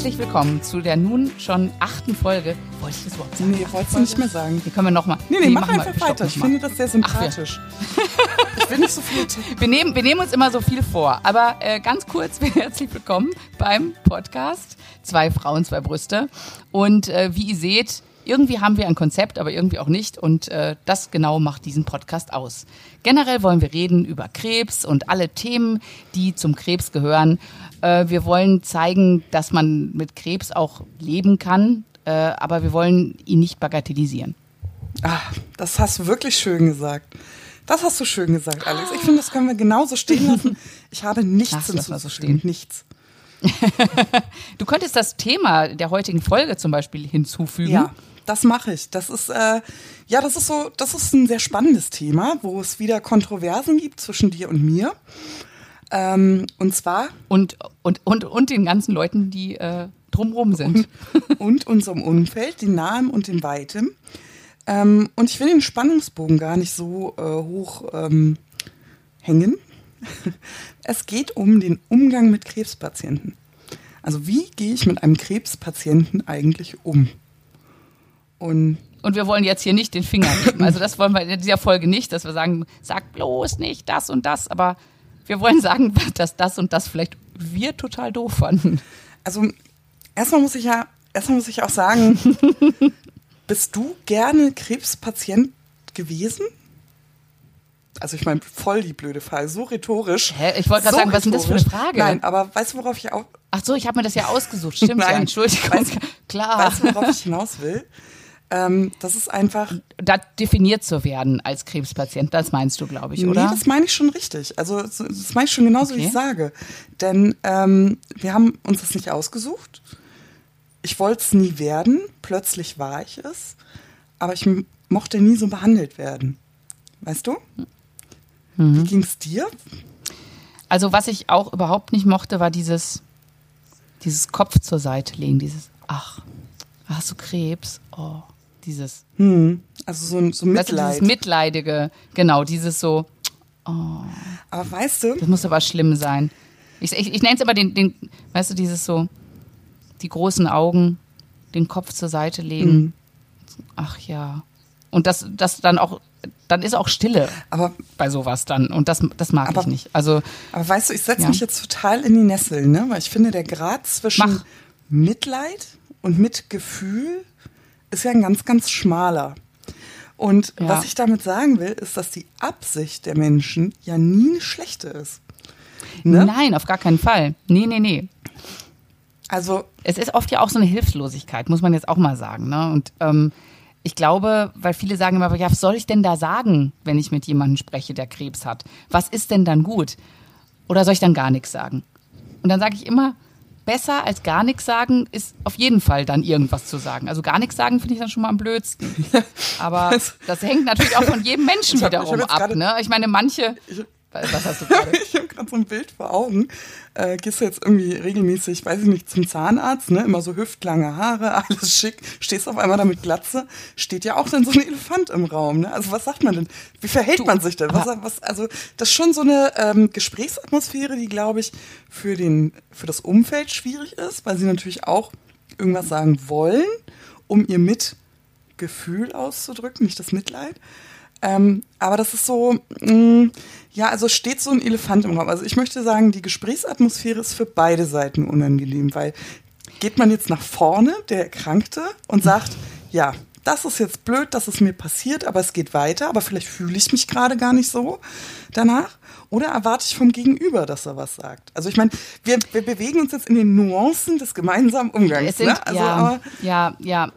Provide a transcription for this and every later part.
Herzlich willkommen zu der nun schon achten Folge. Wollte ich das überhaupt sagen? Nee, wolltest du nicht mehr sagen. Die können wir nochmal. Nee, nee, mach einfach weiter. Ich finde das sehr sympathisch. ich will nicht so viel. wir, nehmen, wir nehmen uns immer so viel vor. Aber äh, ganz kurz, herzlich willkommen beim Podcast. Zwei Frauen, zwei Brüste. Und äh, wie ihr seht, irgendwie haben wir ein Konzept, aber irgendwie auch nicht. Und äh, das genau macht diesen Podcast aus. Generell wollen wir reden über Krebs und alle Themen, die zum Krebs gehören. Äh, wir wollen zeigen, dass man mit Krebs auch leben kann, äh, aber wir wollen ihn nicht bagatellisieren. Ach, das hast du wirklich schön gesagt. Das hast du schön gesagt, Alex. Ich finde, das können wir genauso stehen lassen. Ich habe nichts Ach, hinzuzufügen. So stehen. Nichts. du könntest das Thema der heutigen Folge zum Beispiel hinzufügen. Ja, das mache ich. Das ist äh, ja, das ist so, das ist ein sehr spannendes Thema, wo es wieder Kontroversen gibt zwischen dir und mir. Ähm, und zwar und und und und den ganzen Leuten, die äh, drumherum sind und, und unserem Umfeld, den nahen und den weitem. Ähm, und ich will den Spannungsbogen gar nicht so äh, hoch ähm, hängen. Es geht um den Umgang mit Krebspatienten. Also wie gehe ich mit einem Krebspatienten eigentlich um? Und und wir wollen jetzt hier nicht den Finger geben. Also das wollen wir in dieser Folge nicht, dass wir sagen, sag bloß nicht das und das, aber wir wollen sagen, dass das und das vielleicht wir total doof fanden. Also erstmal muss ich ja, erstmal muss ich auch sagen, bist du gerne Krebspatient gewesen? Also ich meine, voll die blöde Frage, so rhetorisch. Hä? Ich wollte gerade so sagen, was ist denn das für eine Frage? Nein, aber weißt du, worauf ich auch... Ach so, ich habe mir das ja ausgesucht, stimmt Nein, ja, Entschuldigung. Weißt, Klar. Weißt du, worauf ich hinaus will? Ähm, das ist einfach. Da definiert zu werden als Krebspatient, das meinst du, glaube ich, oder? Nee, das meine ich schon richtig. Also das meine ich schon genauso, okay. wie ich sage. Denn ähm, wir haben uns das nicht ausgesucht. Ich wollte es nie werden. Plötzlich war ich es. Aber ich mochte nie so behandelt werden. Weißt du? Mhm. Wie ging es dir? Also was ich auch überhaupt nicht mochte, war dieses, dieses Kopf zur Seite legen, dieses, ach, hast du Krebs? Oh dieses. Hm. Also so, so Mitleid. Du, dieses Mitleidige, genau, dieses so. Oh. Aber weißt du? Das muss aber schlimm sein. Ich, ich, ich nenne es immer den, den, weißt du, dieses so, die großen Augen, den Kopf zur Seite legen. Hm. Ach ja. Und das, das dann auch, dann ist auch Stille aber, bei sowas dann. Und das, das mag aber, ich nicht. Also, aber weißt du, ich setze ja. mich jetzt total in die Nessel, ne? Weil ich finde, der Grad zwischen Mach. Mitleid und Mitgefühl ist ja ein ganz, ganz schmaler. Und ja. was ich damit sagen will, ist, dass die Absicht der Menschen ja nie eine schlechte ist. Ne? Nein, auf gar keinen Fall. Nee, nee, nee. Also. Es ist oft ja auch so eine Hilflosigkeit, muss man jetzt auch mal sagen. Ne? Und ähm, ich glaube, weil viele sagen immer, ja, was soll ich denn da sagen, wenn ich mit jemandem spreche, der Krebs hat? Was ist denn dann gut? Oder soll ich dann gar nichts sagen? Und dann sage ich immer, besser als gar nichts sagen ist auf jeden Fall dann irgendwas zu sagen. Also gar nichts sagen finde ich dann schon mal am blödsten. Aber das hängt natürlich auch von jedem Menschen wiederum ab. Ne? Ich meine, manche. Ich, was hast du gerade? ich habe gerade so ein Bild vor Augen. Äh, gehst du jetzt irgendwie regelmäßig, weiß ich nicht, zum Zahnarzt, ne? Immer so hüftlange Haare, alles schick. Stehst auf einmal da mit Glatze. Steht ja auch dann so ein Elefant im Raum, ne? Also was sagt man denn? Wie verhält du, man sich denn? Was, was, also das ist schon so eine ähm, Gesprächsatmosphäre, die, glaube ich, für, den, für das Umfeld schwierig ist, weil sie natürlich auch irgendwas sagen wollen, um ihr Mitgefühl auszudrücken, nicht das Mitleid. Ähm, aber das ist so, mh, mm, ja, also steht so ein Elefant im Raum. Also ich möchte sagen, die Gesprächsatmosphäre ist für beide Seiten unangenehm, weil geht man jetzt nach vorne, der Erkrankte, und sagt, ja, das ist jetzt blöd, dass es mir passiert, aber es geht weiter, aber vielleicht fühle ich mich gerade gar nicht so danach. Oder erwarte ich vom Gegenüber, dass er was sagt? Also ich meine, wir, wir bewegen uns jetzt in den Nuancen des gemeinsamen Umgangs. Sind, ne? also, ja, ja, ja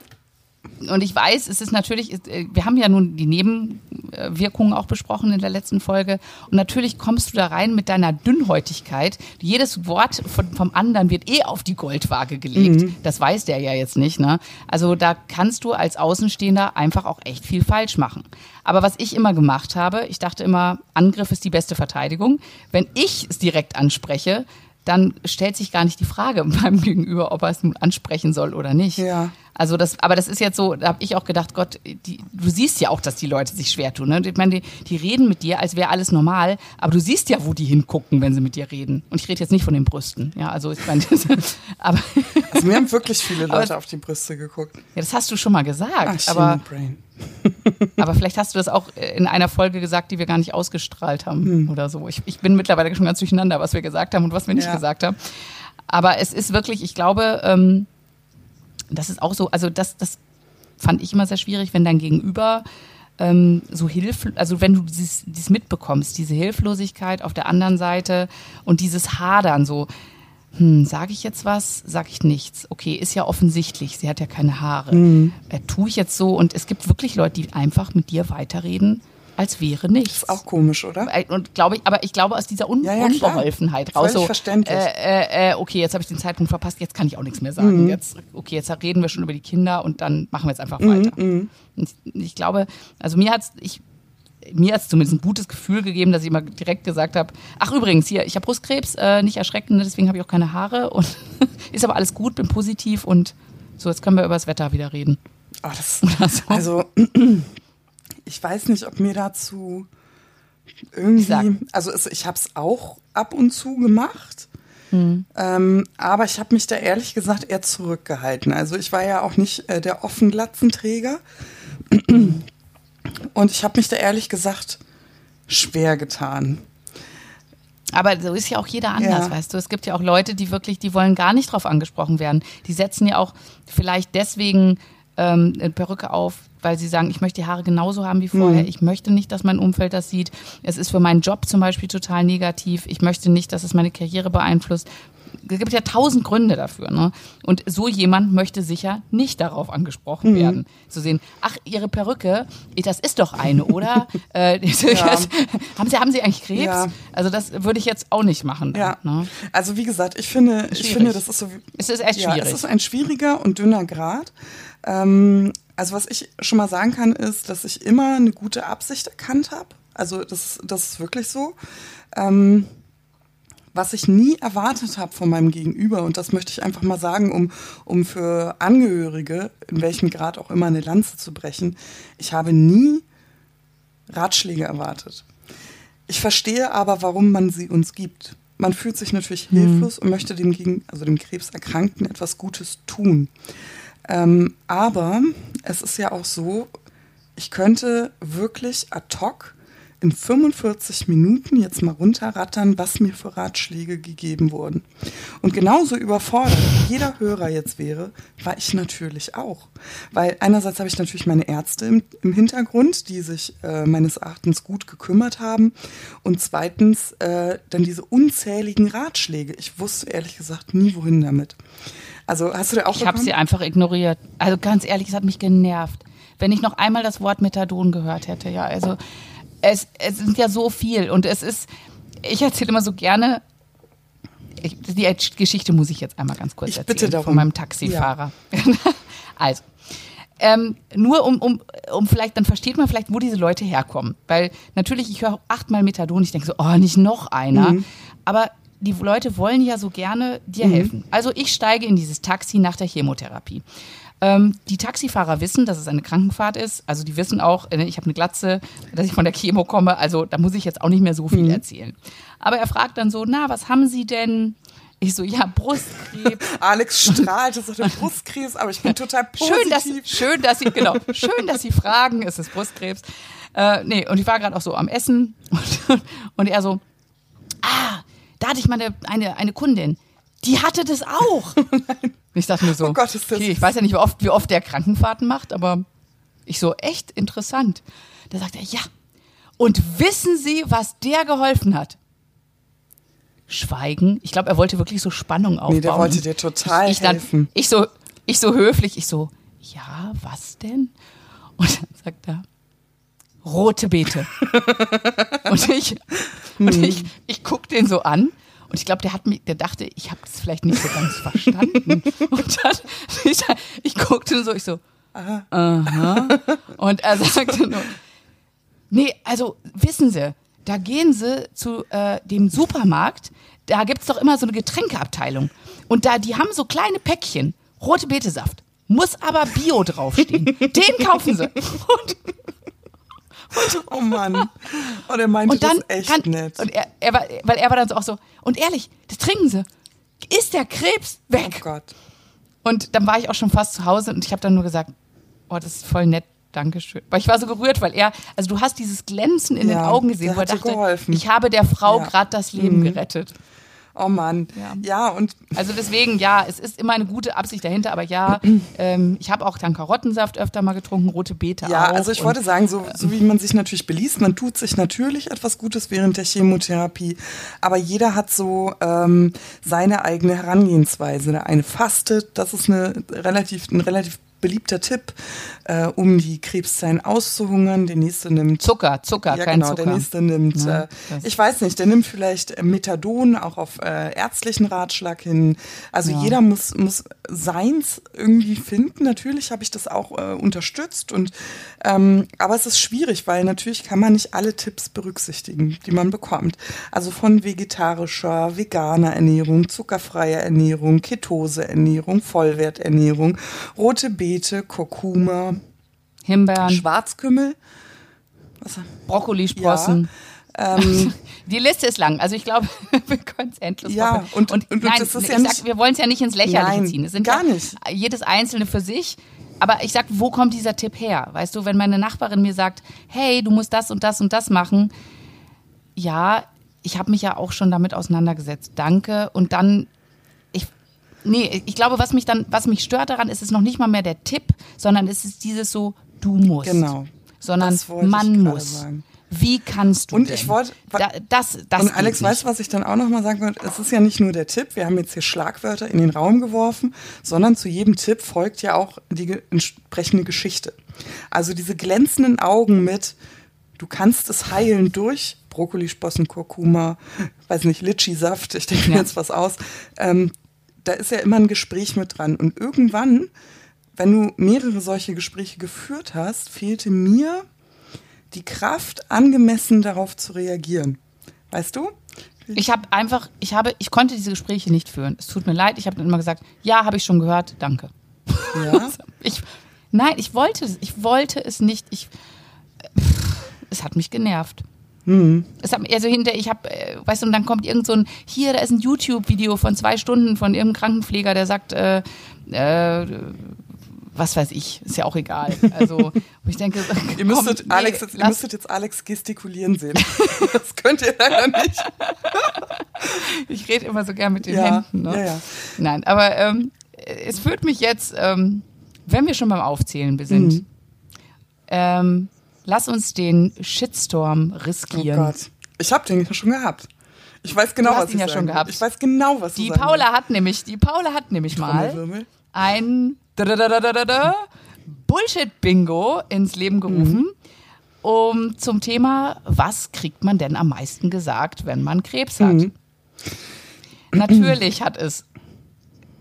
und ich weiß, es ist natürlich, äh, wir haben ja nun die Nebenwirkungen auch besprochen in der letzten Folge. Und natürlich kommst du da rein mit deiner Dünnhäutigkeit. Jedes Wort von, vom anderen wird eh auf die Goldwaage gelegt. Mhm. Das weiß der ja jetzt nicht. Ne? Also da kannst du als Außenstehender einfach auch echt viel falsch machen. Aber was ich immer gemacht habe, ich dachte immer, Angriff ist die beste Verteidigung. Wenn ich es direkt anspreche, dann stellt sich gar nicht die Frage beim Gegenüber, ob er es nun ansprechen soll oder nicht. Ja. Also das, aber das ist jetzt so, da habe ich auch gedacht, Gott, die, du siehst ja auch, dass die Leute sich schwer tun. Ne? Ich meine, die, die reden mit dir, als wäre alles normal, aber du siehst ja, wo die hingucken, wenn sie mit dir reden. Und ich rede jetzt nicht von den Brüsten. Ja, also ich meine, aber also mir haben wirklich viele Leute aber, auf die Brüste geguckt. Ja, das hast du schon mal gesagt. Ach, aber, Brain. aber vielleicht hast du das auch in einer Folge gesagt, die wir gar nicht ausgestrahlt haben hm. oder so. Ich, ich bin mittlerweile schon ganz durcheinander, was wir gesagt haben und was wir nicht ja. gesagt haben. Aber es ist wirklich, ich glaube, ähm, das ist auch so, also das, das fand ich immer sehr schwierig, wenn dein Gegenüber ähm, so hilf, also wenn du dieses, dieses mitbekommst, diese Hilflosigkeit auf der anderen Seite und dieses Hadern so, hm, sage ich jetzt was, sage ich nichts. Okay, ist ja offensichtlich, sie hat ja keine Haare. Mhm. Äh, tue ich jetzt so und es gibt wirklich Leute, die einfach mit dir weiterreden als wäre nichts. Das ist auch komisch, oder? Und glaube ich, aber ich glaube aus dieser Un ja, ja, Unbeholfenheit raus. so, verständlich. Äh, äh, okay, jetzt habe ich den Zeitpunkt verpasst, jetzt kann ich auch nichts mehr sagen. Mhm. Jetzt, okay, jetzt reden wir schon über die Kinder und dann machen wir jetzt einfach weiter. Mhm. mhm. Ich glaube, also mir hat's, ich mir hat es zumindest ein gutes Gefühl gegeben, dass ich immer direkt gesagt habe, ach übrigens, hier, ich habe Brustkrebs, äh, nicht erschrecken, ne, deswegen habe ich auch keine Haare und ist aber alles gut, bin positiv und so, jetzt können wir über das Wetter wieder reden. Oh, das, so. Also ich weiß nicht, ob mir dazu irgendwie, also es, ich habe es auch ab und zu gemacht. Hm. Ähm, aber ich habe mich da ehrlich gesagt eher zurückgehalten. Also ich war ja auch nicht äh, der Offenglatzenträger. Und ich habe mich da ehrlich gesagt schwer getan. Aber so ist ja auch jeder anders, ja. weißt du. Es gibt ja auch Leute, die wirklich, die wollen gar nicht drauf angesprochen werden. Die setzen ja auch vielleicht deswegen ähm, eine Perücke auf, weil sie sagen, ich möchte die Haare genauso haben wie vorher. Mhm. Ich möchte nicht, dass mein Umfeld das sieht. Es ist für meinen Job zum Beispiel total negativ. Ich möchte nicht, dass es meine Karriere beeinflusst. Es gibt ja tausend Gründe dafür. Ne? Und so jemand möchte sicher nicht darauf angesprochen mhm. werden. Zu sehen, ach, Ihre Perücke, das ist doch eine, oder? äh, ja. haben, Sie, haben Sie eigentlich Krebs? Ja. Also das würde ich jetzt auch nicht machen. Ja. Ne? Also wie gesagt, ich finde, ich finde, das ist so. Es ist echt schwierig. es ist ein schwieriger und dünner Grad. Ähm, also was ich schon mal sagen kann, ist, dass ich immer eine gute Absicht erkannt habe. Also das, das ist wirklich so. Ähm, was ich nie erwartet habe von meinem Gegenüber, und das möchte ich einfach mal sagen, um, um für Angehörige, in welchem Grad auch immer, eine Lanze zu brechen, ich habe nie Ratschläge erwartet. Ich verstehe aber, warum man sie uns gibt. Man fühlt sich natürlich mhm. hilflos und möchte dem, gegen, also dem Krebserkrankten etwas Gutes tun. Ähm, aber es ist ja auch so, ich könnte wirklich ad hoc in 45 Minuten jetzt mal runterrattern, was mir für Ratschläge gegeben wurden. Und genauso überfordert jeder Hörer jetzt wäre, war ich natürlich auch. Weil einerseits habe ich natürlich meine Ärzte im, im Hintergrund, die sich äh, meines Erachtens gut gekümmert haben. Und zweitens äh, dann diese unzähligen Ratschläge. Ich wusste ehrlich gesagt nie, wohin damit. Also hast du da auch Ich habe sie einfach ignoriert. Also ganz ehrlich, es hat mich genervt. Wenn ich noch einmal das Wort Methadon gehört hätte, ja, also es, es sind ja so viel und es ist, ich erzähle immer so gerne, ich, die Geschichte muss ich jetzt einmal ganz kurz ich erzählen bitte darum. von meinem Taxifahrer. Ja. also, ähm, nur um, um, um vielleicht, dann versteht man vielleicht, wo diese Leute herkommen. Weil natürlich, ich höre achtmal Methadon, ich denke so, oh, nicht noch einer. Mhm. Aber die Leute wollen ja so gerne dir mhm. helfen. Also ich steige in dieses Taxi nach der Chemotherapie. Ähm, die Taxifahrer wissen, dass es eine Krankenfahrt ist. Also die wissen auch, äh, ich habe eine Glatze, dass ich von der Chemo komme. Also da muss ich jetzt auch nicht mehr so viel mhm. erzählen. Aber er fragt dann so, na, was haben Sie denn? Ich so, ja, Brustkrebs. Alex strahlt, das ist der Brustkrebs, aber ich bin total positiv. Schön, dass, schön, dass Sie, genau, schön, dass Sie fragen, ist es Brustkrebs? Äh, nee, und ich war gerade auch so am Essen und, und er so, ah, da hatte ich mal eine, eine, eine Kundin, die hatte das auch. ich dachte mir so, oh Gott, okay, ich weiß ja nicht, wie oft, wie oft der Krankenfahrten macht, aber ich so, echt interessant. Da sagt er, ja. Und wissen Sie, was der geholfen hat? Schweigen. Ich glaube, er wollte wirklich so Spannung aufbauen. Nee, der wollte dir total ich, ich helfen. Dann, ich so, ich so höflich, ich so, ja, was denn? Und dann sagt er, rote Beete. und ich, und ich, ich guck den so an und ich glaube, der hat mich, der dachte, ich habe das vielleicht nicht so ganz verstanden. und dann, ich, ich guckte so, ich so, aha. aha. Und er sagte nur, nee, also wissen Sie, da gehen Sie zu äh, dem Supermarkt, da gibt's doch immer so eine Getränkeabteilung. Und da, die haben so kleine Päckchen, rote Betesaft, muss aber Bio draufstehen. Den kaufen sie. Und, oh Mann. Oh, der meinte und dann das echt kann, nett. Und er, er war, weil er war dann so auch so, und ehrlich, das trinken sie. Ist der Krebs oh weg? Gott. Und dann war ich auch schon fast zu Hause und ich habe dann nur gesagt, oh, das ist voll nett. Dankeschön. Weil ich war so gerührt, weil er, also du hast dieses Glänzen in Ja, den Augen gesehen, wo er dachte, geholfen. ich habe der Frau Ja. gerade das Leben gerettet. Oh Mann. Ja. Ja, und Also deswegen, ja, es ist immer eine gute Absicht dahinter, aber ja, ähm, ich habe auch dann Karottensaft öfter mal getrunken, rote Beete Ja, auch. also ich wollte sagen, so, so wie man sich natürlich beliest, man tut sich natürlich etwas Gutes während der Chemotherapie, aber jeder hat so ähm, seine eigene Herangehensweise. Der eine fastet, das ist eine relativ, ein relativ beliebter Tipp, äh, um die Krebszellen auszuhungern. Der nächste nimmt Zucker, Zucker, ja, kein genau. Zucker. Der nächste nimmt, Ja, äh, ich weiß nicht, der nimmt vielleicht äh, Methadon auch auf äh, ärztlichen Ratschlag hin. Also Ja. jeder muss, muss seins irgendwie finden. Natürlich habe ich das auch äh, unterstützt und ähm, aber es ist schwierig, weil natürlich kann man nicht alle Tipps berücksichtigen, die man bekommt. Also von vegetarischer, veganer Ernährung, zuckerfreier Ernährung, Ketose-Ernährung, Vollwerternährung, rote Beete, Kurkuma, Himbeeren, Schwarzkümmel. Brokkolisprossen. Ähm, Die Liste ist lang. Also ich glaube, wir können es endlos Ja, machen. und- und- und nein, das ist ja sag, wir wollen es ja nicht ins Lächerliche Nein, ziehen. Es sind gar ja nicht. jedes Einzelne für sich. Aber ich sag, wo kommt dieser Tipp her? Weißt du, wenn meine Nachbarin mir sagt, hey, du musst das und das und das machen, ja, ich habe mich ja auch schon damit auseinandergesetzt. Danke. Und dann, nee, ich glaube, was mich dann, was mich stört daran, ist es noch nicht mal mehr der Tipp, sondern es ist dieses so, du musst. Genau. Sondern man muss. sagen. Wie kannst du Und denn? ich wollte- da, das, das und Alex, nicht. weißt du, was ich dann auch nochmal sagen wollte? Es ist ja nicht nur der Tipp, wir haben jetzt hier Schlagwörter in den Raum geworfen, sondern zu jedem Tipp folgt ja auch die entsprechende Geschichte. Also diese glänzenden Augen mit, du kannst es heilen durch Brokkolisprossen, Kurkuma, weiß nicht, Litschi-Saft, ich denke mir Ja. jetzt was aus. Ähm, da ist ja immer ein Gespräch mit dran. Und irgendwann, wenn du mehrere solche Gespräche geführt hast, fehlte mir die Kraft, angemessen darauf zu reagieren. Weißt du? Ich habe einfach, ich habe, ich konnte diese Gespräche nicht führen. Es tut mir leid. Ich habe dann immer gesagt, ja, habe ich schon gehört, danke. Ja. Ich, nein, ich wollte es, ich wollte es nicht. Ich, es hat mich genervt. Hm. Es hat, also hinter, ich habe, äh, weißt du, und dann kommt irgend so ein, hier, da ist ein YouTube-Video von zwei Stunden von irgendeinem Krankenpfleger, der sagt, äh, äh, was weiß ich, ist ja auch egal. Also, wo ich denke, Ihr müsstet, komm, nee, Alex, jetzt, ihr müsstet jetzt Alex gestikulieren sehen. das könnt ihr leider nicht. Ich rede immer so gern mit den Ja, Händen. Ne? ja, ja. Nein, aber ähm, es führt mich jetzt, ähm, wenn wir schon beim Aufzählen sind, Mhm. ähm, lass uns den Shitstorm Oh riskieren. Gott. Ich habe den schon gehabt. Ich weiß genau, Du hast was ihn ja sagen schon gehabt. Ich weiß genau, was die Paula hat nämlich, die Paula hat nämlich mal ein dadadadadada Bullshit-Bingo ins Leben gerufen. Um zum Thema, was kriegt man denn am meisten gesagt, wenn man Krebs hat? Mhm. Natürlich hat es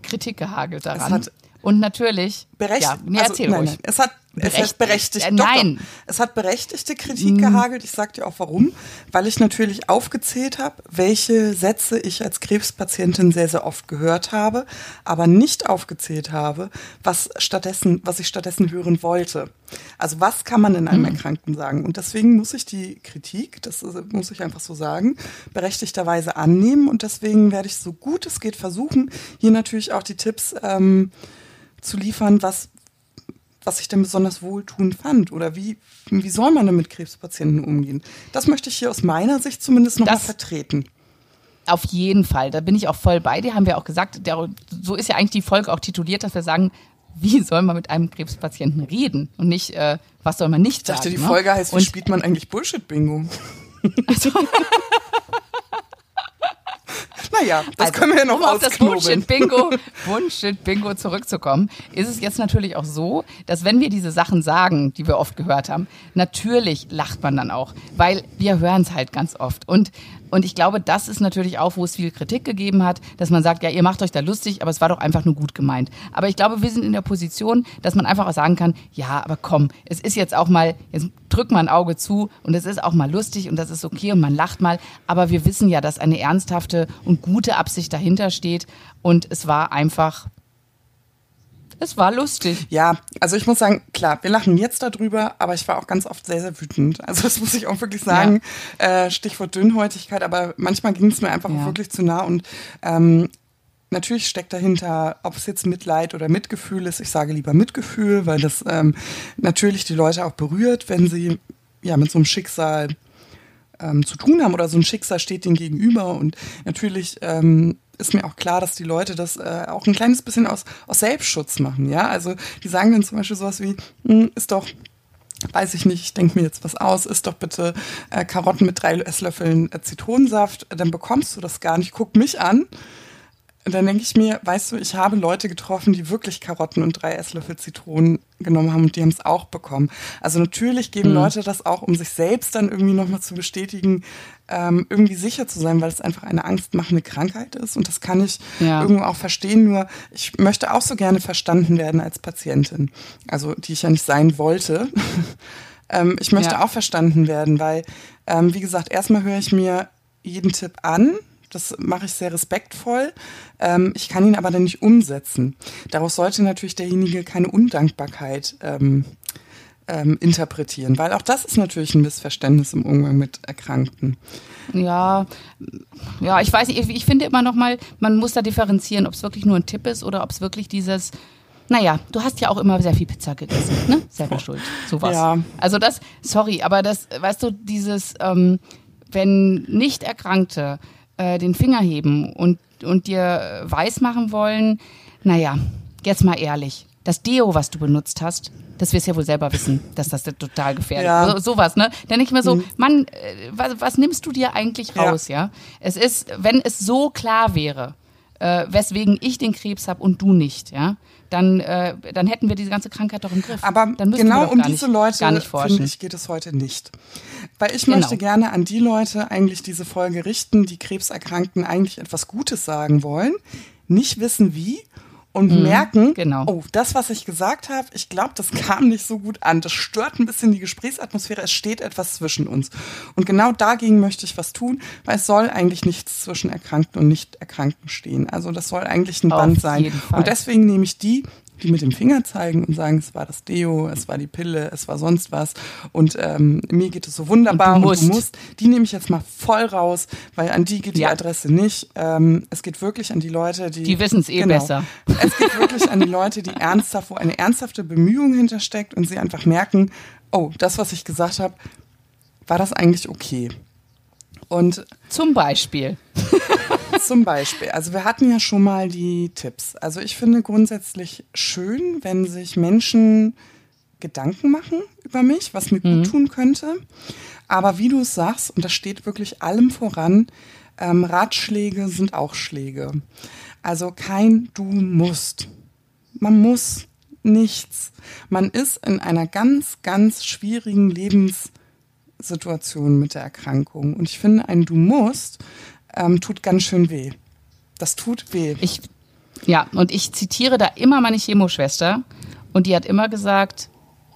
Kritik gehagelt daran. Und natürlich. Berecht, ja, nee, also, erzähl nein. Nein, es hat, es Berechtigt- hat berechtigt. äh, nein. Doch. Es hat berechtigte Kritik gehagelt. Ich sag dir auch warum. Weil ich natürlich aufgezählt habe, welche Sätze ich als Krebspatientin sehr, sehr oft gehört habe, aber nicht aufgezählt habe, was stattdessen, was ich stattdessen hören wollte. Also was kann man in einem Erkrankten sagen? Und deswegen muss ich die Kritik, das muss ich einfach so sagen, berechtigterweise annehmen. Und deswegen werde ich so gut es geht versuchen, hier natürlich auch die Tipps ähm, zu liefern, was, was ich denn besonders wohltuend fand oder wie, wie soll man denn mit Krebspatienten umgehen. Das möchte ich hier aus meiner Sicht zumindest nochmal vertreten. Auf jeden Fall, da bin ich auch voll bei dir, haben wir auch gesagt. Der, so ist ja eigentlich die Folge auch tituliert, dass wir sagen, wie soll man mit einem Krebspatienten reden und nicht, äh, was soll man nicht Ich dachte, sagen. die ne? Folge heißt, wie und, spielt man eigentlich Bullshit-Bingo? naja, das Also, können wir ja noch um auf das. Bullshit-Bingo Bullshit-Bingo zurückzukommen, ist es jetzt natürlich auch so, dass wenn wir diese Sachen sagen, die wir oft gehört haben, natürlich lacht man dann auch, weil wir hören es halt ganz oft. Und, und ich glaube, das ist natürlich auch, wo es viel Kritik gegeben hat, dass man sagt, ja, ihr macht euch da lustig, aber es war doch einfach nur gut gemeint. Aber ich glaube, wir sind in der Position, dass man einfach auch sagen kann, ja, aber komm, es ist jetzt auch mal, jetzt drückt man ein Auge zu und es ist auch mal lustig und das ist okay und man lacht mal, aber wir wissen ja, dass eine ernsthafte und gute Absicht dahinter steht und es war einfach Es war lustig. Ja, also ich muss sagen, klar, wir lachen jetzt darüber, aber ich war auch ganz oft sehr, sehr wütend. Also das muss ich auch wirklich sagen. Ja. Äh, Stichwort Dünnhäutigkeit, aber manchmal ging es mir einfach ja. wirklich zu nah und ähm, Natürlich steckt dahinter, ob es jetzt Mitleid oder Mitgefühl ist. Ich sage lieber Mitgefühl, weil das ähm, natürlich die Leute auch berührt, wenn sie ja mit so einem Schicksal ähm, zu tun haben oder so ein Schicksal steht ihnen gegenüber. Und natürlich ähm, ist mir auch klar, dass die Leute das äh, auch ein kleines bisschen aus, aus Selbstschutz machen. Ja, also die sagen dann zum Beispiel sowas wie, hm, ist doch weiß ich nicht, ich denke mir jetzt was aus, isst doch bitte äh, Karotten mit drei Esslöffeln äh, Zitronensaft, dann bekommst du das gar nicht. Guck mich an. Und dann denke ich mir, weißt du, ich habe Leute getroffen, die wirklich Karotten und drei Esslöffel Zitronen genommen haben und die haben es auch bekommen. Also natürlich geben mhm. Leute das auch, um sich selbst dann irgendwie nochmal zu bestätigen, ähm, irgendwie sicher zu sein, weil es einfach eine angstmachende Krankheit ist. Und das kann ich ja. irgendwo auch verstehen. Nur ich möchte auch so gerne verstanden werden als Patientin. Also die ich ja nicht sein wollte. ähm, ich möchte ja. auch verstanden werden, weil, ähm, wie gesagt, erstmal höre ich mir jeden Tipp an das mache ich sehr respektvoll. Ähm, ich kann ihn aber dann nicht umsetzen. Daraus sollte natürlich derjenige keine Undankbarkeit ähm, ähm, interpretieren, weil auch das ist natürlich ein Missverständnis im Umgang mit Erkrankten. Ja, ja, ich weiß nicht, ich finde immer noch mal, man muss da differenzieren, ob es wirklich nur ein Tipp ist oder ob es wirklich dieses naja, du hast ja auch immer sehr viel Pizza gegessen, ne? Selber schuld, sowas. Ja. Also das, sorry, aber das, weißt du, dieses, ähm, wenn nicht Erkrankte äh, den Finger heben und, und dir weismachen wollen, naja, jetzt mal ehrlich, das Deo, was du benutzt hast, das wirst du ja wohl selber wissen, dass das total gefährlich ist. Ja. So, sowas, ne? Dann nicht mehr so, mhm. Mann, äh, was, was nimmst du dir eigentlich raus, ja. ja? Es ist, wenn es so klar wäre, äh, weswegen ich den Krebs habe und du nicht, ja, dann, äh, dann hätten wir diese ganze Krankheit doch im Griff. Aber genau um diese nicht, Leute, finde ich, geht es heute nicht. Weil ich genau. möchte gerne an die Leute eigentlich diese Folge richten, die Krebserkrankten eigentlich etwas Gutes sagen wollen, nicht wissen wie und mhm, merken, genau. oh, das, was ich gesagt habe, ich glaube, das kam nicht so gut an. Das stört ein bisschen die Gesprächsatmosphäre. Es steht etwas zwischen uns. Und genau dagegen möchte ich was tun, weil es soll eigentlich nichts zwischen Erkrankten und Nicht-Erkrankten stehen. Also das soll eigentlich ein Auf Band sein. Und deswegen nehme ich die, die mit dem Finger zeigen und sagen, es war das Deo, es war die Pille, es war sonst was und ähm, mir geht es so wunderbar und du, musst. Und du musst. Die nehme ich jetzt mal voll raus, weil an die geht die Adresse nicht. Ähm, es geht wirklich an die Leute, die... Die wissen es eh genau, besser. Es geht wirklich an die Leute, die ernsthaft, wo eine ernsthafte Bemühung hintersteckt und sie einfach merken, oh, das, was ich gesagt habe, war das eigentlich okay? Und zum Beispiel. Zum Beispiel. Also wir hatten ja schon mal die Tipps. Also ich finde grundsätzlich schön, wenn sich Menschen Gedanken machen über mich, was mir mhm. gut tun könnte. Aber wie du es sagst, und das steht wirklich allem voran, ähm, Ratschläge sind auch Schläge. Also kein Du musst. Man muss nichts. Man ist in einer ganz, ganz schwierigen Lebenssituation mit der Erkrankung. Und ich finde, ein Du musst ähm, tut ganz schön weh. Das tut weh. Ich, ja, und ich zitiere da immer meine Chemoschwester und die hat immer gesagt,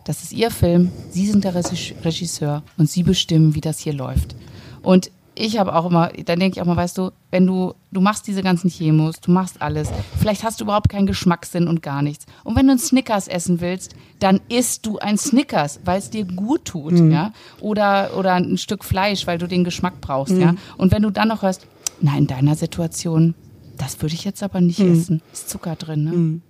das ist ihr Film, Sie sind der Regisseur und Sie bestimmen, wie das hier läuft. Und ich habe auch immer, dann denke ich auch mal, weißt du, wenn du, du machst diese ganzen Chemos, du machst alles, vielleicht hast du überhaupt keinen Geschmackssinn und gar nichts. Und wenn du einen Snickers essen willst, dann isst du ein Snickers, weil es dir gut tut, mhm. ja. Oder, oder ein Stück Fleisch, weil du den Geschmack brauchst, mhm. ja. Und wenn du dann noch hörst, na, in deiner Situation, das würde ich jetzt aber nicht mhm. essen. Ist Zucker drin, ne?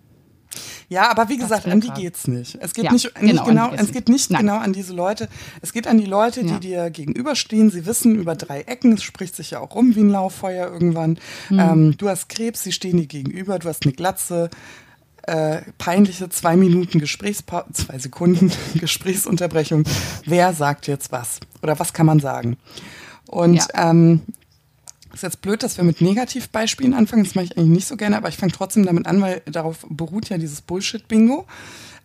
Ja, aber wie gesagt, an die geht's nicht. Es geht ja, nicht, nicht genau, genau es geht nicht Nein. genau an diese Leute. Es geht an die Leute, die ja. dir gegenüberstehen. Sie wissen über drei Ecken, es spricht sich ja auch rum wie ein Lauffeuer irgendwann. Mhm. Ähm, du hast Krebs, sie stehen dir gegenüber, du hast eine Glatze, äh, peinliche zwei Minuten Gesprächspause, zwei Sekunden Gesprächsunterbrechung. Wer sagt jetzt was? Oder was kann man sagen? Und ja. ähm, ist jetzt blöd, dass wir mit Negativbeispielen anfangen. Das mache ich eigentlich nicht so gerne, aber ich fange trotzdem damit an, weil darauf beruht ja dieses Bullshit-Bingo.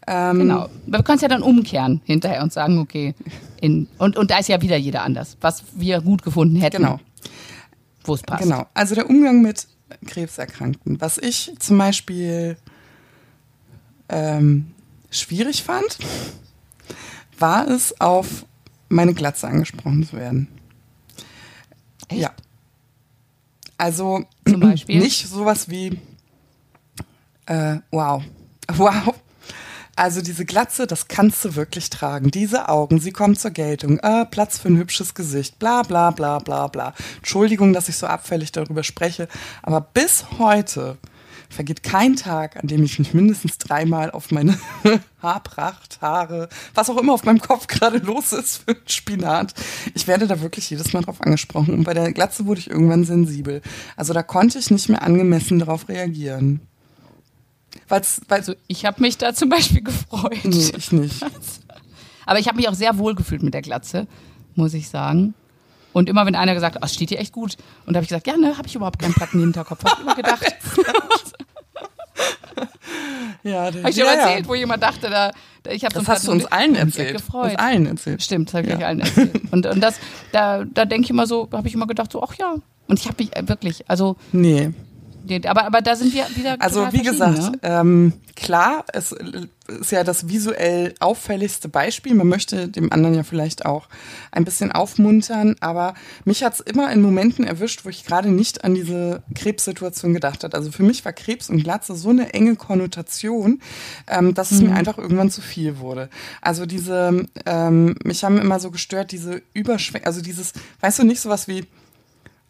Ähm, genau. Wir können es ja dann umkehren hinterher und sagen, okay, in, und, und da ist ja wieder jeder anders, was wir gut gefunden hätten. Genau. Wo es passt. Genau. Also der Umgang mit Krebserkrankten. Was ich zum Beispiel ähm, schwierig fand, war es, auf meine Glatze angesprochen zu werden. Echt? Ja. Also Zum Beispiel? nicht sowas wie äh, wow. Wow, Also diese Glatze, das kannst du wirklich tragen. Diese Augen, sie kommen zur Geltung. Äh, Platz für ein hübsches Gesicht. Bla bla bla bla bla. Entschuldigung, dass ich so abfällig darüber spreche, aber bis heute vergeht kein Tag, an dem ich nicht mindestens dreimal auf meine Haarpracht, Haare, was auch immer auf meinem Kopf gerade los ist für Spinat. Ich werde da wirklich jedes Mal drauf angesprochen. Und bei der Glatze wurde ich irgendwann sensibel. Also da konnte ich nicht mehr angemessen darauf reagieren. Weil's, weil, also ich habe mich da zum Beispiel gefreut. Nee, ich nicht. Aber ich habe mich auch sehr wohl gefühlt mit der Glatze, muss ich sagen. Und immer wenn einer gesagt hat, oh, steht dir echt gut. Und da habe ich gesagt, ja, ne, habe ich überhaupt keinen Platten im Hinterkopf. Habe ich immer gedacht. Ja, habe ich schon ja, erzählt, ja. wo jemand dachte, da, ich habe Das hast du uns allen erzählt. Gefreut. Uns allen erzählt. Stimmt, das habe ich Ja. allen erzählt. Und, und das, da, da denke ich immer so, habe ich immer gedacht, so, ach ja. Und ich habe mich äh, wirklich, also, Nee. Aber, aber da sind wir wieder. Also wie gesagt, Ne? ähm, klar, es ist ja das visuell auffälligste Beispiel. Man möchte dem anderen ja vielleicht auch ein bisschen aufmuntern, aber mich hat's immer in Momenten erwischt, wo ich gerade nicht an diese Krebssituation gedacht habe. Also für mich war Krebs und Glatze so eine enge Konnotation, ähm, dass es mir einfach irgendwann zu viel wurde. Also diese, ähm, mich haben immer so gestört, diese Überschwäng, also dieses, weißt du, nicht sowas wie,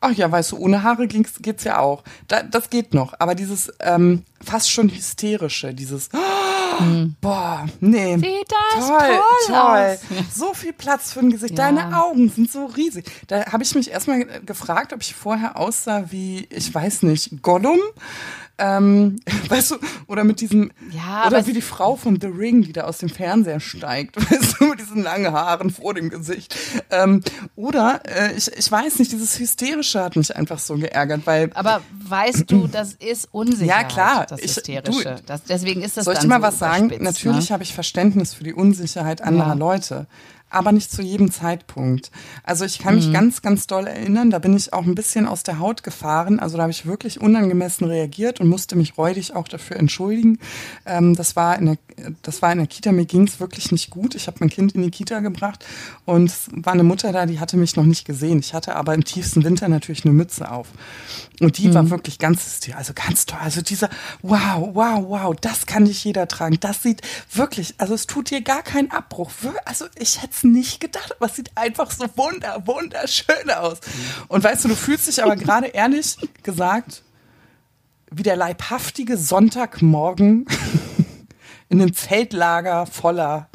Ach ja, weißt du, ohne Haare ging's, geht's ja auch. Da, das geht noch. Aber dieses ähm, fast schon hysterische, dieses Boah, nee. Sieht das toll, toll toll. aus. So viel Platz für ein Gesicht. Ja. Deine Augen sind so riesig. Da habe ich mich erstmal gefragt, ob ich vorher aussah wie, ich weiß nicht, Gollum. Ähm, weißt du, oder mit diesem, Ja, oder wie die Frau von The Ring, die da aus dem Fernseher steigt, weißt du, mit diesen langen Haaren vor dem Gesicht. Ähm, oder, äh, ich, ich weiß nicht, dieses Hysterische hat mich einfach so geärgert, weil Aber weißt du, das ist Unsicherheit, Ja, klar. das Ich- Hysterische. du- das, deswegen ist das Soll ich dir mal so was sagen? überspitzt, Natürlich ne? habe ich Verständnis für die Unsicherheit anderer Ja. Leute, aber nicht zu jedem Zeitpunkt. Also ich kann mich Mhm. ganz, ganz doll erinnern, da bin ich auch ein bisschen aus der Haut gefahren. Also da habe ich wirklich unangemessen reagiert und musste mich räudig auch dafür entschuldigen. Ähm, das, war in der, das war in der Kita, mir ging es wirklich nicht gut. Ich habe mein Kind in die Kita gebracht und es war eine Mutter da, die hatte mich noch nicht gesehen. Ich hatte aber im tiefsten Winter natürlich eine Mütze auf. Und die Mhm. war wirklich ganz, also ganz toll. Also dieser, wow, wow, wow, das kann nicht jeder tragen. Das sieht wirklich, also es tut dir gar keinen Abbruch. Also ich hätte nicht gedacht, aber es sieht einfach so wunder, wunderschön aus. Und weißt du, du fühlst dich aber gerade ehrlich gesagt wie der leibhaftige Sonntagmorgen in einem Zeltlager voller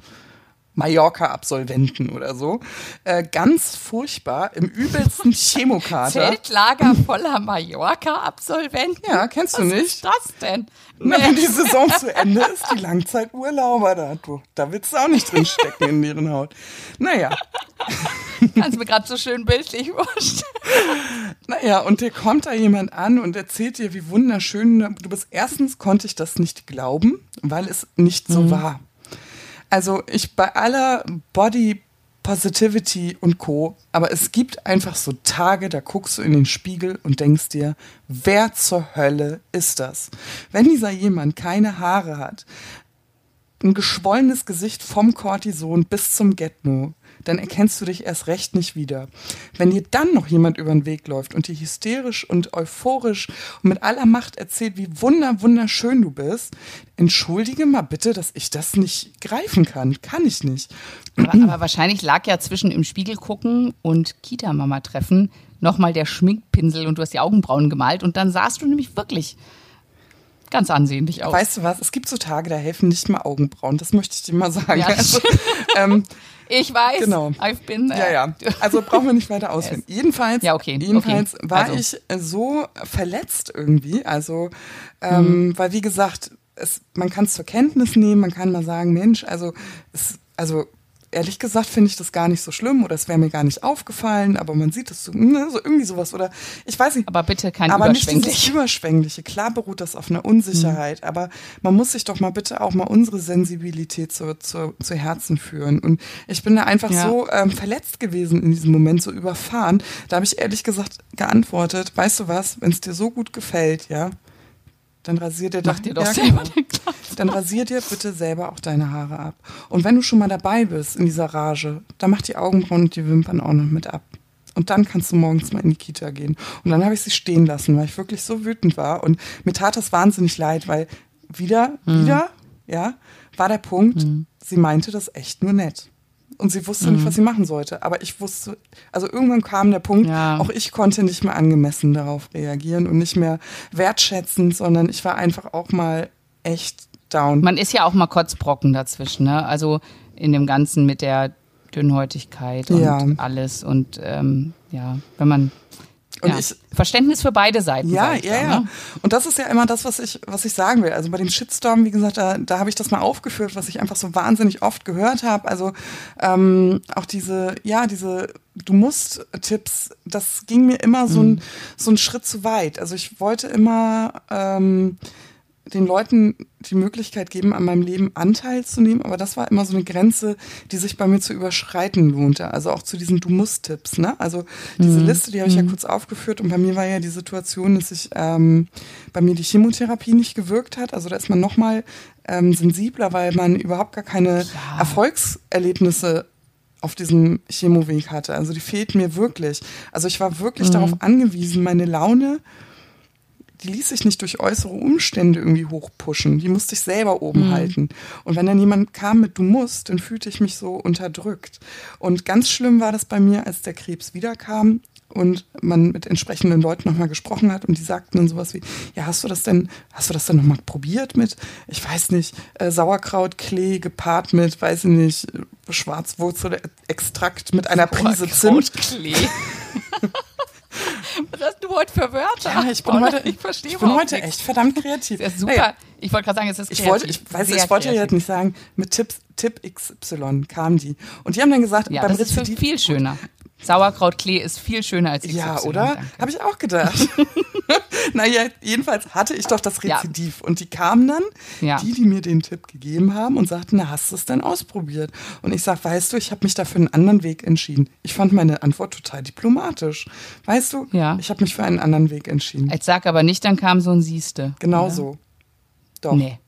Mallorca-Absolventen oder so. Äh, ganz furchtbar, im übelsten Chemokater. Zeltlager voller Mallorca-Absolventen? Ja, kennst du Was nicht? ist das denn? Na, wenn die Saison zu Ende ist, die Langzeiturlauber da, du, da willst du auch nicht drin stecken in deren Haut. Naja, Kannst mir gerade so schön bildlich vorstellen. naja, und dir kommt da jemand an und erzählt dir, wie wunderschön du bist. Erstens konnte ich das nicht glauben, weil es nicht so war. Also ich bei aller Body Positivity und Co. Aber es gibt einfach so Tage, da guckst du in den Spiegel und denkst dir, wer zur Hölle ist das? Wenn dieser jemand keine Haare hat, ein geschwollenes Gesicht vom Cortison bis zum Getno, dann erkennst du dich erst recht nicht wieder. Wenn dir dann noch jemand über den Weg läuft und dir hysterisch und euphorisch und mit aller Macht erzählt, wie wunder, wunderschön du bist, entschuldige mal bitte, dass ich das nicht greifen kann. Kann ich nicht. Aber, aber wahrscheinlich lag ja zwischen im Spiegel gucken und Kita-Mama treffen nochmal der Schminkpinsel und du hast die Augenbrauen gemalt und dann sahst du nämlich wirklich ganz ansehnlich aus. Weißt du was? Es gibt so Tage, da helfen nicht mal Augenbrauen. Das möchte ich dir mal sagen. Ja, also, ähm, ich weiß, Genau. I've been there. Ja, ja. Also brauchen wir nicht weiter ausführen. Jedenfalls, Ja, okay, jedenfalls okay. war Also. ich so verletzt irgendwie. Also, ähm, Mhm. weil wie gesagt, es, man kann es zur Kenntnis nehmen, man kann mal sagen, Mensch, also es, also ehrlich gesagt finde ich das gar nicht so schlimm oder es wäre mir gar nicht aufgefallen, aber man sieht es so, ne, so irgendwie sowas oder ich weiß nicht. Aber bitte kein aber nicht dieses Überschwängliche. Klar beruht das auf einer Unsicherheit, Mhm. aber man muss sich doch mal bitte auch mal unsere Sensibilität zu, zu, zu Herzen führen. Und ich bin da einfach Ja. so ähm, verletzt gewesen in diesem Moment, so überfahren. Da habe ich ehrlich gesagt geantwortet, weißt du was, wenn es dir so gut gefällt, ja, dann rasier dir Mach dir doch ja, selber genau. den. Dann rasier dir bitte selber auch deine Haare ab. Und wenn du schon mal dabei bist in dieser Rage, dann mach die Augenbrauen und die Wimpern auch noch mit ab. Und dann kannst du morgens mal in die Kita gehen. Und dann habe ich sie stehen lassen, weil ich wirklich so wütend war. Und mir tat das wahnsinnig leid, weil wieder, Mhm. wieder ja, war der Punkt, mhm. sie meinte das echt nur nett. Und sie wusste mhm. nicht, was sie machen sollte. Aber ich wusste, also irgendwann kam der Punkt, ja. auch ich konnte nicht mehr angemessen darauf reagieren und nicht mehr wertschätzend, sondern ich war einfach auch mal echt down. Man ist ja auch mal Kotzbrocken dazwischen, ne? Also in dem Ganzen mit der Dünnhäutigkeit und ja. alles. Und ähm, ja, wenn man und ja. ich, Verständnis für beide Seiten. Ja, ja, da, ja. Ne? Und das ist ja immer das, was ich, was ich sagen will. Also bei dem Shitstorm, wie gesagt, da, da habe ich das mal aufgeführt, was ich einfach so wahnsinnig oft gehört habe. Also ähm, auch diese, ja, diese Du musst Tipps, das ging mir immer so, ein, mhm. so ein Schritt zu weit. Also ich wollte immer ähm, den Leuten die Möglichkeit geben, an meinem Leben Anteil zu nehmen, aber das war immer so eine Grenze, die sich bei mir zu überschreiten lohnte. Also auch zu diesen Du musst-Tipps. Ne? Also diese mhm. Liste, die habe ich mhm. ja kurz aufgeführt und bei mir war ja die Situation, dass sich ähm, bei mir die Chemotherapie nicht gewirkt hat. Also da ist man nochmal ähm, sensibler, weil man überhaupt gar keine ja. Erfolgserlebnisse auf diesem Chemoweg hatte. Also die fehlt mir wirklich. Also ich war wirklich mhm. darauf angewiesen, meine Laune die ließ sich nicht durch äußere Umstände irgendwie hochpushen. Die musste ich selber oben mhm. halten. Und wenn dann jemand kam mit Du musst, dann fühlte ich mich so unterdrückt. Und ganz schlimm war das bei mir, als der Krebs wiederkam und man mit entsprechenden Leuten nochmal gesprochen hat und die sagten dann sowas wie, ja, hast du das denn, hast du das denn nochmal probiert mit, ich weiß nicht, äh, Sauerkrautklee gepaart mit, weiß ich nicht, Schwarzwurzelextrakt mit einer Prise Zimt. Was hast du heute für Wörter? Ja, ich bin oh, heute, ich verstehe ich bin heute echt verdammt kreativ. Das ist super. Naja. Ich wollte gerade sagen, es ist kreativ. Ich wollte, ich weiß, ich wollte jetzt nicht sagen, mit Tipps, Tipp XY kamen die. Und die haben dann gesagt, ja, beim das Rezidiv ist viel schöner. Sauerkrautklee ist viel schöner als XY. Ja, oder? Habe ich auch gedacht. naja, jedenfalls hatte ich doch das Rezidiv. Ja. Und die kamen dann, ja. die, die mir den Tipp gegeben haben und sagten, na, hast du es denn ausprobiert? Und ich sag, weißt du, ich habe mich dafür einen anderen Weg entschieden. Ich fand meine Antwort total diplomatisch. Weißt du, ja. ich habe mich für einen anderen Weg entschieden. Jetzt sag aber nicht, dann kam so ein Sieste. Genau oder? so. Doch. Nee.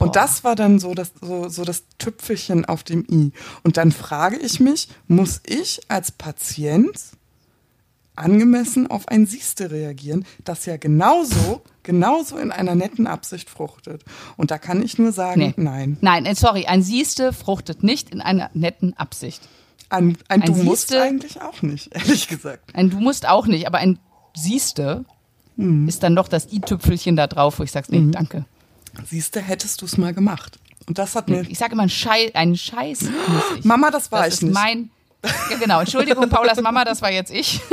Und das war dann so das, so, so das Tüpfelchen auf dem i. Und dann frage ich mich, muss ich als Patient angemessen auf ein Sieste reagieren, das ja genauso, genauso in einer netten Absicht fruchtet. Und da kann ich nur sagen, nee. nein. Nein, äh, sorry, ein Sieste fruchtet nicht in einer netten Absicht. Ein, ein, ein Du Sieste, musst eigentlich auch nicht, ehrlich gesagt. Ein Du musst auch nicht, aber ein Sieste mhm. ist dann doch das i-Tüpfelchen da drauf, wo ich sage, nee, mhm. danke. Siehst du, hättest du es mal gemacht. Und das hat mir. Ich sage immer einen Scheiß. Einen Scheiß Mama, das war das ich nicht. Mein, ja, genau. Entschuldigung, Paulas Mama, das war jetzt ich.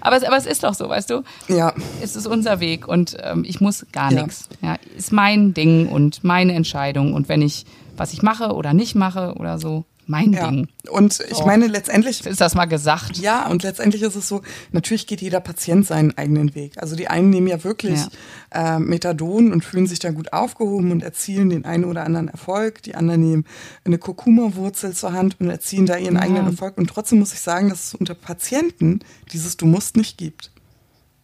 aber, es, aber es ist doch so, weißt du? Ja. Es ist unser Weg und ähm, ich muss gar ja. nichts. Ja, ist mein Ding und meine Entscheidung. Und wenn ich was ich mache oder nicht mache oder so, mein ja. Ding. Und ich so. meine, letztendlich. Ist das mal gesagt? Ja, und letztendlich ist es so, natürlich geht jeder Patient seinen eigenen Weg. Also die einen nehmen ja wirklich ja. Äh, Methadon und fühlen sich da gut aufgehoben und erzielen den einen oder anderen Erfolg. Die anderen nehmen eine Kurkuma-Wurzel zur Hand und erzielen da ihren ja. eigenen Erfolg. Und trotzdem muss ich sagen, dass es unter Patienten dieses Du musst nicht gibt.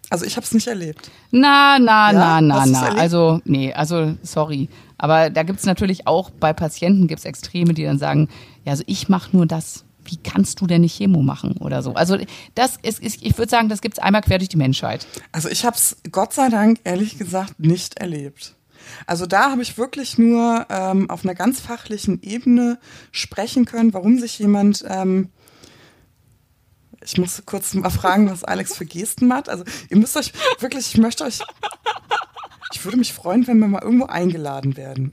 Also ich habe es nicht erlebt. Na, na, ja? na, na, na. Also, nee, also sorry. Aber da gibt es natürlich auch bei Patienten gibt's Extreme, die dann sagen, ja, also ich mache nur das. Wie kannst du denn nicht Chemo machen oder so? Also das ist, ich würde sagen, das gibt es einmal quer durch die Menschheit. Also ich habe es Gott sei Dank ehrlich gesagt nicht erlebt. Also da habe ich wirklich nur ähm, auf einer ganz fachlichen Ebene sprechen können, warum sich jemand ähm, ich muss kurz mal fragen, was Alex für Gesten macht. Also ihr müsst euch wirklich, ich möchte euch, ich würde mich freuen, wenn wir mal irgendwo eingeladen werden.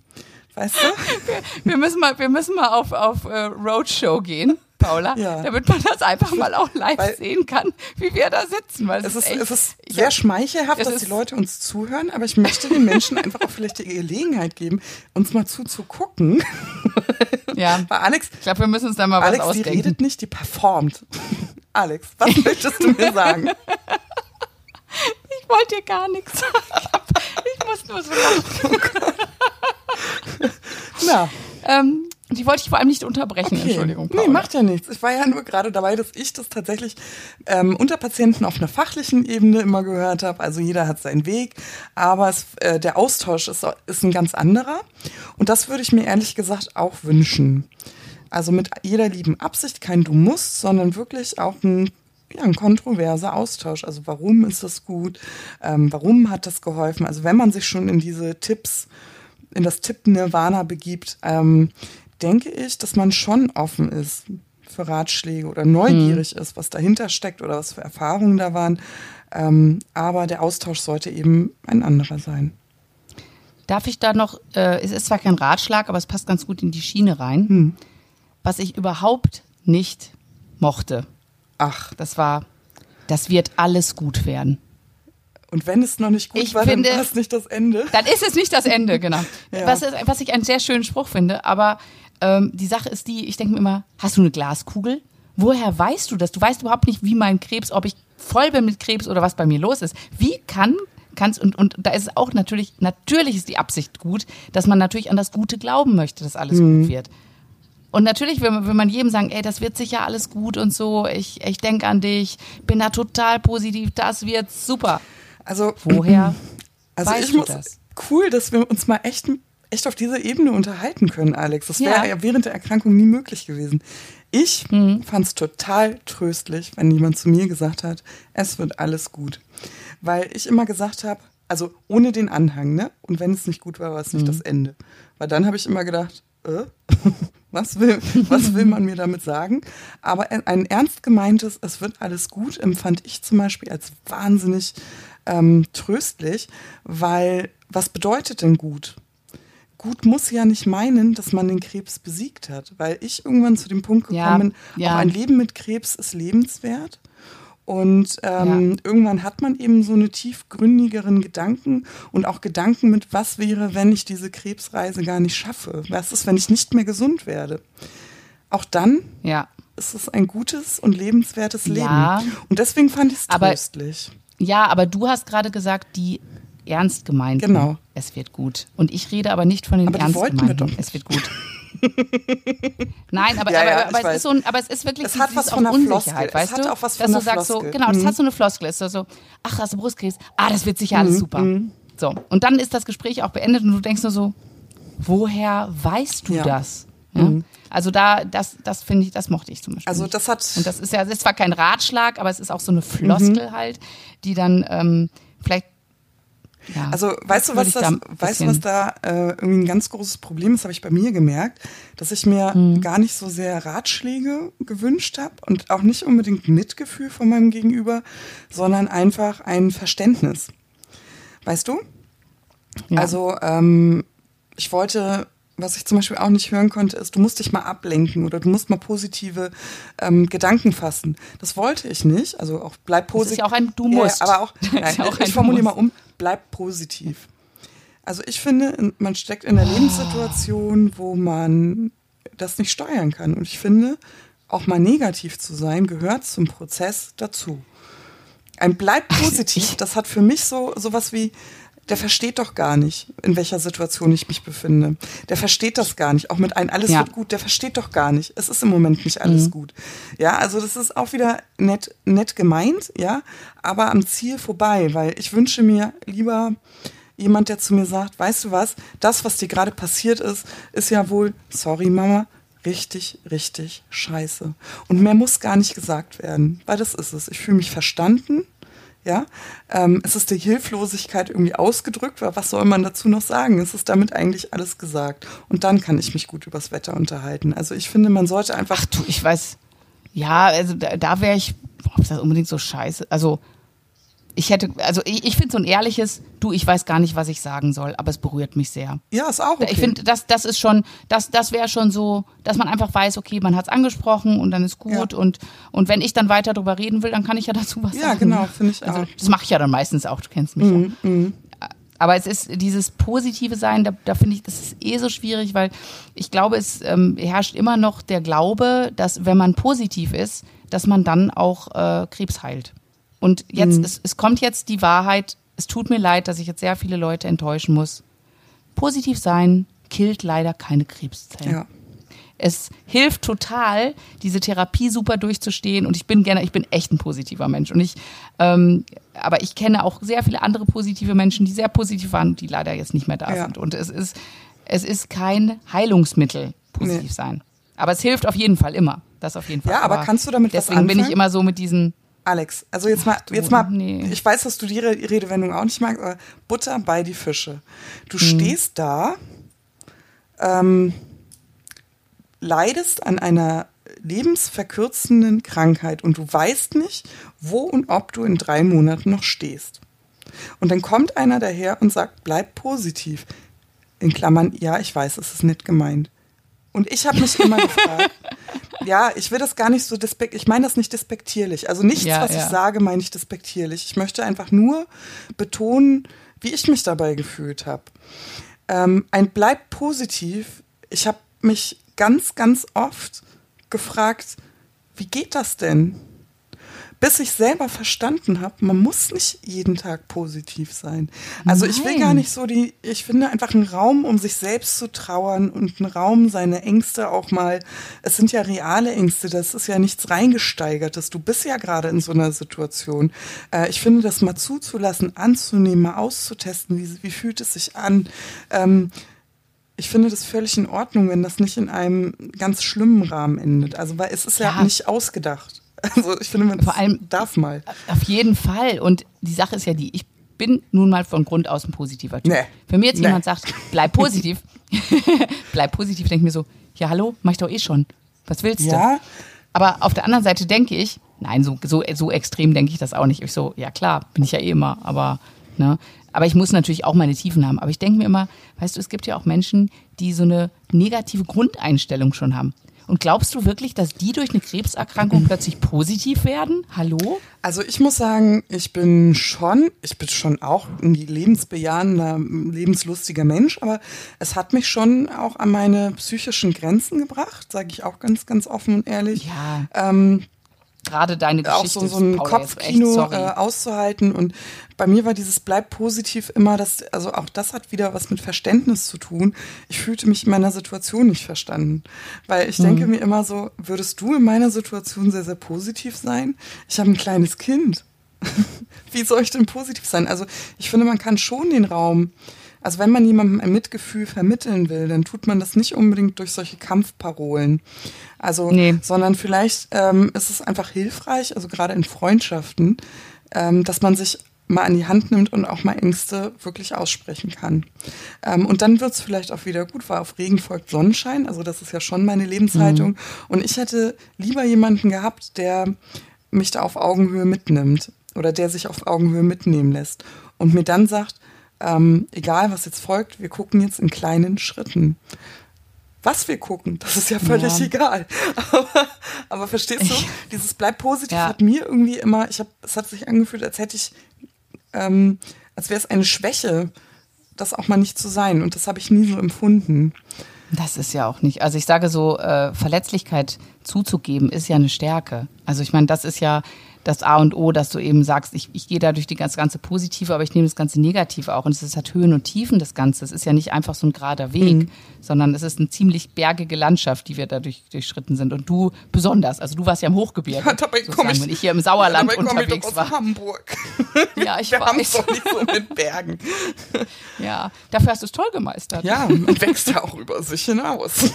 Weißt du? Wir, wir müssen mal, wir müssen mal auf, auf uh, Roadshow gehen. Paula, ja. damit man das einfach mal auch live weil sehen kann, wie wir da sitzen. Weil es, ist, echt, es ist sehr schmeichelhaft, dass die Leute uns zuhören, aber ich möchte den Menschen einfach auch vielleicht die Gelegenheit geben, uns mal zuzugucken. Ja. Weil Alex, ich glaube, wir müssen uns da mal Alex, was ausdenken. Alex, die redet nicht, die performt. Alex, was möchtest du mir sagen? Ich wollte dir gar nichts sagen. Nur so Na. Ähm, die wollte ich vor allem nicht unterbrechen, okay. Entschuldigung. Paula. Nee, macht ja nichts. Ich war ja nur gerade dabei, dass ich das tatsächlich ähm, unter Patienten auf einer fachlichen Ebene immer gehört habe. Also jeder hat seinen Weg, aber es, äh, der Austausch ist, ist ein ganz anderer. Und das würde ich mir ehrlich gesagt auch wünschen. Also mit jeder lieben Absicht, kein Du musst, sondern wirklich auch ein ja, ein kontroverser Austausch. Also warum ist das gut? Ähm, warum hat das geholfen? Also wenn man sich schon in diese Tipps, in das Tipp-Nirvana begibt, ähm, denke ich, dass man schon offen ist für Ratschläge oder neugierig mhm. ist, was dahinter steckt oder was für Erfahrungen da waren. Ähm, aber der Austausch sollte eben ein anderer sein. Darf ich da noch, äh, es ist zwar kein Ratschlag, aber es passt ganz gut in die Schiene rein, hm. was ich überhaupt nicht mochte. Ach. Das war, das wird alles gut werden. Und wenn es noch nicht gut ich war, finde, dann ist es nicht das Ende. Dann ist es nicht das Ende, genau. ja. was, ist, was ich einen sehr schönen Spruch finde, aber ähm, die Sache ist die, ich denke mir immer, hast du eine Glaskugel? Woher weißt du das? Du weißt überhaupt nicht, wie mein Krebs, ob ich voll bin mit Krebs oder was bei mir los ist. Wie kann kannst und und da ist es auch natürlich natürlich ist die Absicht gut, dass man natürlich an das Gute glauben möchte, dass alles mhm. gut wird. Und natürlich will man, will man jedem sagen, ey, das wird sicher alles gut und so. Ich ich denke an dich, bin da total positiv, das wird super. Also woher? Also weißt ich muss das? cool, dass wir uns mal echt echt auf dieser Ebene unterhalten können, Alex. Das wäre ja. ja während der Erkrankung nie möglich gewesen. Ich mhm. fand es total tröstlich, wenn jemand zu mir gesagt hat, es wird alles gut. Weil ich immer gesagt habe, also ohne den Anhang, ne? Und wenn es nicht gut war, war es nicht mhm. das Ende. Weil dann habe ich immer gedacht, äh, was, will, was will man mir damit sagen? Aber ein ernst gemeintes, es wird alles gut, empfand ich zum Beispiel als wahnsinnig ähm, tröstlich, weil was bedeutet denn gut? gut muss ja nicht meinen, dass man den Krebs besiegt hat, weil ich irgendwann zu dem Punkt gekommen bin, ja, ja. auch ein Leben mit Krebs ist lebenswert. Und ähm, ja. irgendwann hat man eben so eine tiefgründigeren Gedanken und auch Gedanken mit, was wäre, wenn ich diese Krebsreise gar nicht schaffe? Was ist, wenn ich nicht mehr gesund werde? Auch dann ja. ist es ein gutes und lebenswertes Leben. Ja. Und deswegen fand ich es tröstlich. Ja, aber du hast gerade gesagt, die ernst gemeint. Genau. Es wird gut. Und ich rede aber nicht von den aber ernst gemeinten. Es wird gut. Nein, aber, ja, aber, ja, aber, es ist so ein, aber es ist wirklich es hat was von Unsicherheit, Floskel. weißt es hat du? Auch was dass von du sagst so, genau, das mhm. hat so eine Floskel. Es ist so, ach, hast du Brustkrebs? Ah, das wird sicher alles mhm. super. Mhm. So, und dann ist das Gespräch auch beendet und du denkst nur so, woher weißt du ja. das? Ja? Mhm. Also da, das, das finde ich, das mochte ich zum Beispiel. Also das hat. Und das ist ja, das ist zwar kein Ratschlag, aber es ist auch so eine Floskel mhm. halt, die dann ähm, vielleicht ja, also weißt du, was das, weißt du, was da äh, irgendwie ein ganz großes Problem ist, habe ich bei mir gemerkt, dass ich mir mhm. gar nicht so sehr Ratschläge gewünscht habe und auch nicht unbedingt Mitgefühl von meinem Gegenüber, sondern einfach ein Verständnis. Weißt du? Ja. Also ähm, ich wollte was ich zum Beispiel auch nicht hören konnte, ist, du musst dich mal ablenken oder du musst mal positive ähm, Gedanken fassen. Das wollte ich nicht. Also auch bleib positiv. Das ist ja auch ein Du musst. Ja, aber auch, nein, auch ich formuliere mal um, bleib positiv. Also ich finde, man steckt in einer oh. Lebenssituation, wo man das nicht steuern kann. Und ich finde, auch mal negativ zu sein, gehört zum Prozess dazu. Ein bleib positiv, das hat für mich so sowas wie, der versteht doch gar nicht, in welcher Situation ich mich befinde. Der versteht das gar nicht. Auch mit einem alles ja. wird gut, der versteht doch gar nicht. Es ist im Moment nicht alles mhm. gut. Ja, also das ist auch wieder nett, nett gemeint, ja, aber am Ziel vorbei, weil ich wünsche mir lieber jemand, der zu mir sagt, weißt du was, das, was dir gerade passiert ist, ist ja wohl, sorry Mama, richtig, richtig scheiße. Und mehr muss gar nicht gesagt werden, weil das ist es. Ich fühle mich verstanden ja, ähm, es ist die Hilflosigkeit irgendwie ausgedrückt, weil was soll man dazu noch sagen? Es ist damit eigentlich alles gesagt. Und dann kann ich mich gut übers Wetter unterhalten. Also ich finde, man sollte einfach. Ach du, ich weiß. Ja, also da, da wäre ich, ob das unbedingt so scheiße. Also ich hätte, also ich, ich finde so ein ehrliches, du, ich weiß gar nicht, was ich sagen soll, aber es berührt mich sehr. Ja, ist auch okay. Ich finde, das, das ist schon, das, das wäre schon so, dass man einfach weiß, okay, man hat es angesprochen und dann ist gut ja. und, und wenn ich dann weiter darüber reden will, dann kann ich ja dazu was ja, sagen. Ja, genau, finde ich also, auch. Das mache ich ja dann meistens auch, du kennst mich mhm, ja. Mhm. Aber es ist dieses positive Sein, da, da finde ich, das ist eh so schwierig, weil ich glaube, es ähm, herrscht immer noch der Glaube, dass wenn man positiv ist, dass man dann auch äh, Krebs heilt. Und jetzt, mhm. es, es kommt jetzt die Wahrheit, es tut mir leid, dass ich jetzt sehr viele Leute enttäuschen muss. Positiv sein killt leider keine Krebszellen. Ja. Es hilft total, diese Therapie super durchzustehen. Und ich bin gerne, ich bin echt ein positiver Mensch. Und ich, ähm, aber ich kenne auch sehr viele andere positive Menschen, die sehr positiv waren, die leider jetzt nicht mehr da ja. sind. Und es ist, es ist kein Heilungsmittel, positiv nee. sein. Aber es hilft auf jeden Fall immer. Das auf jeden Fall. Ja, aber, aber kannst du damit deswegen was bin ich immer so mit diesen Alex, also jetzt mal, jetzt mal, nee. ich weiß, dass du die Re- Redewendung auch nicht magst, aber Butter bei die Fische. Du Hm. stehst da, ähm, leidest an einer lebensverkürzenden Krankheit und du weißt nicht, wo und ob du in drei Monaten noch stehst. Und dann kommt einer daher und sagt, bleib positiv. In Klammern, ja, ich weiß, es ist nicht gemeint. Und ich habe mich immer gefragt, ja, ich will das gar nicht so despektierlich, ich meine das nicht despektierlich. Also nichts, Ja, was ich ja. sage, meine ich despektierlich. Ich möchte einfach nur betonen, wie ich mich dabei gefühlt habe. Ähm, ein Bleib positiv. Ich habe mich ganz, ganz oft gefragt, wie geht das denn? Bis ich selber verstanden habe, man muss nicht jeden Tag positiv sein. Also ich will Nein. gar nicht so die, ich finde einfach einen Raum, um sich selbst zu trauern und einen Raum, seine Ängste auch mal, es sind ja reale Ängste, das ist ja nichts reingesteigertes. Du bist ja gerade in so einer Situation. Äh, ich finde, das mal zuzulassen, anzunehmen, mal auszutesten, wie, wie fühlt es sich an. Ähm, ich finde das völlig in Ordnung, wenn das nicht in einem ganz schlimmen Rahmen endet. Also, weil es ist ja, Ja. nicht ausgedacht. Also, ich finde, man Vor allem- darf mal. Auf jeden Fall. Und die Sache ist ja die, ich bin nun mal von Grund aus ein positiver Typ. Nee. Wenn mir jetzt Nee. jemand sagt, bleib positiv, bleib positiv, denke ich mir so, ja hallo, mach ich doch eh schon. Was willst du? Ja, Aber auf der anderen Seite denke ich, nein, so, so, so extrem denke ich das auch nicht. Ich so, ja klar, bin ich ja eh immer, aber, ne. Aber ich muss natürlich auch meine Tiefen haben. Aber ich denke mir immer, weißt du, es gibt ja auch Menschen, die so eine negative Grundeinstellung schon haben. Und glaubst du wirklich, dass die durch eine Krebserkrankung plötzlich positiv werden? Hallo? also ich muss sagen, ich bin schon, ich bin schon auch ein lebensbejahender, lebenslustiger Mensch, aber es hat mich schon auch an meine psychischen Grenzen gebracht, sage ich auch ganz, ganz offen und ehrlich. Ja, Ähm, gerade deine auch Geschichte. so, so ein Paula, echt Kopfkino sorry. äh, auszuhalten. Und bei mir war dieses Bleib positiv immer, das, also auch das hat wieder was mit Verständnis zu tun. Ich fühlte mich in meiner Situation nicht verstanden. Weil ich Mhm. denke mir immer so, würdest du in meiner Situation sehr, sehr positiv sein? Ich habe ein kleines Kind. Wie soll ich denn positiv sein? Also ich finde, man kann schon den Raum, also wenn man jemandem ein Mitgefühl vermitteln will, dann tut man das nicht unbedingt durch solche Kampfparolen. Also, Nee. sondern vielleicht ähm, ist es einfach hilfreich, also gerade in Freundschaften, ähm, dass man sich mal an die Hand nimmt und auch mal Ängste wirklich aussprechen kann. Ähm, und dann wird es vielleicht auch wieder gut, weil auf Regen folgt Sonnenschein. Also das ist ja schon meine Lebenshaltung. Und ich hätte lieber jemanden gehabt, der mich da auf Augenhöhe mitnimmt oder der sich auf Augenhöhe mitnehmen lässt und mir dann sagt, ähm, egal was jetzt folgt, wir gucken jetzt in kleinen Schritten. Was wir gucken, das ist ja völlig Ja. egal. Aber, aber verstehst du, dieses Bleib positiv Ja. hat mir irgendwie immer, ich habe, es hat sich angefühlt, als hätte ich, ähm, als wäre es eine Schwäche, das auch mal nicht zu sein. Und das habe ich nie so empfunden. Das ist ja auch nicht. Also ich sage so, äh, Verletzlichkeit zuzugeben ist ja eine Stärke. Also ich meine, das ist ja das A und O, dass du eben sagst, ich, ich gehe da durch die ganze, ganze Positive, aber ich nehme das ganze Negative auch. Und es ist- hat Höhen und Tiefen, das Ganze. Es ist ja nicht einfach so ein gerader Weg, sondern es ist eine ziemlich bergige Landschaft, die wir da durch, durchschritten sind. Und du besonders. Also du warst ja im Hochgebirge, Ja, dabei sozusagen, komm ich- wenn ich hier im Sauerland Dabei komme ich unterwegs doch aus war. Hamburg. Ja, ich Wir weiß. es doch nicht so mit Bergen. Ja, dafür hast du es toll gemeistert. Ja, man wächst ja auch über sich hinaus.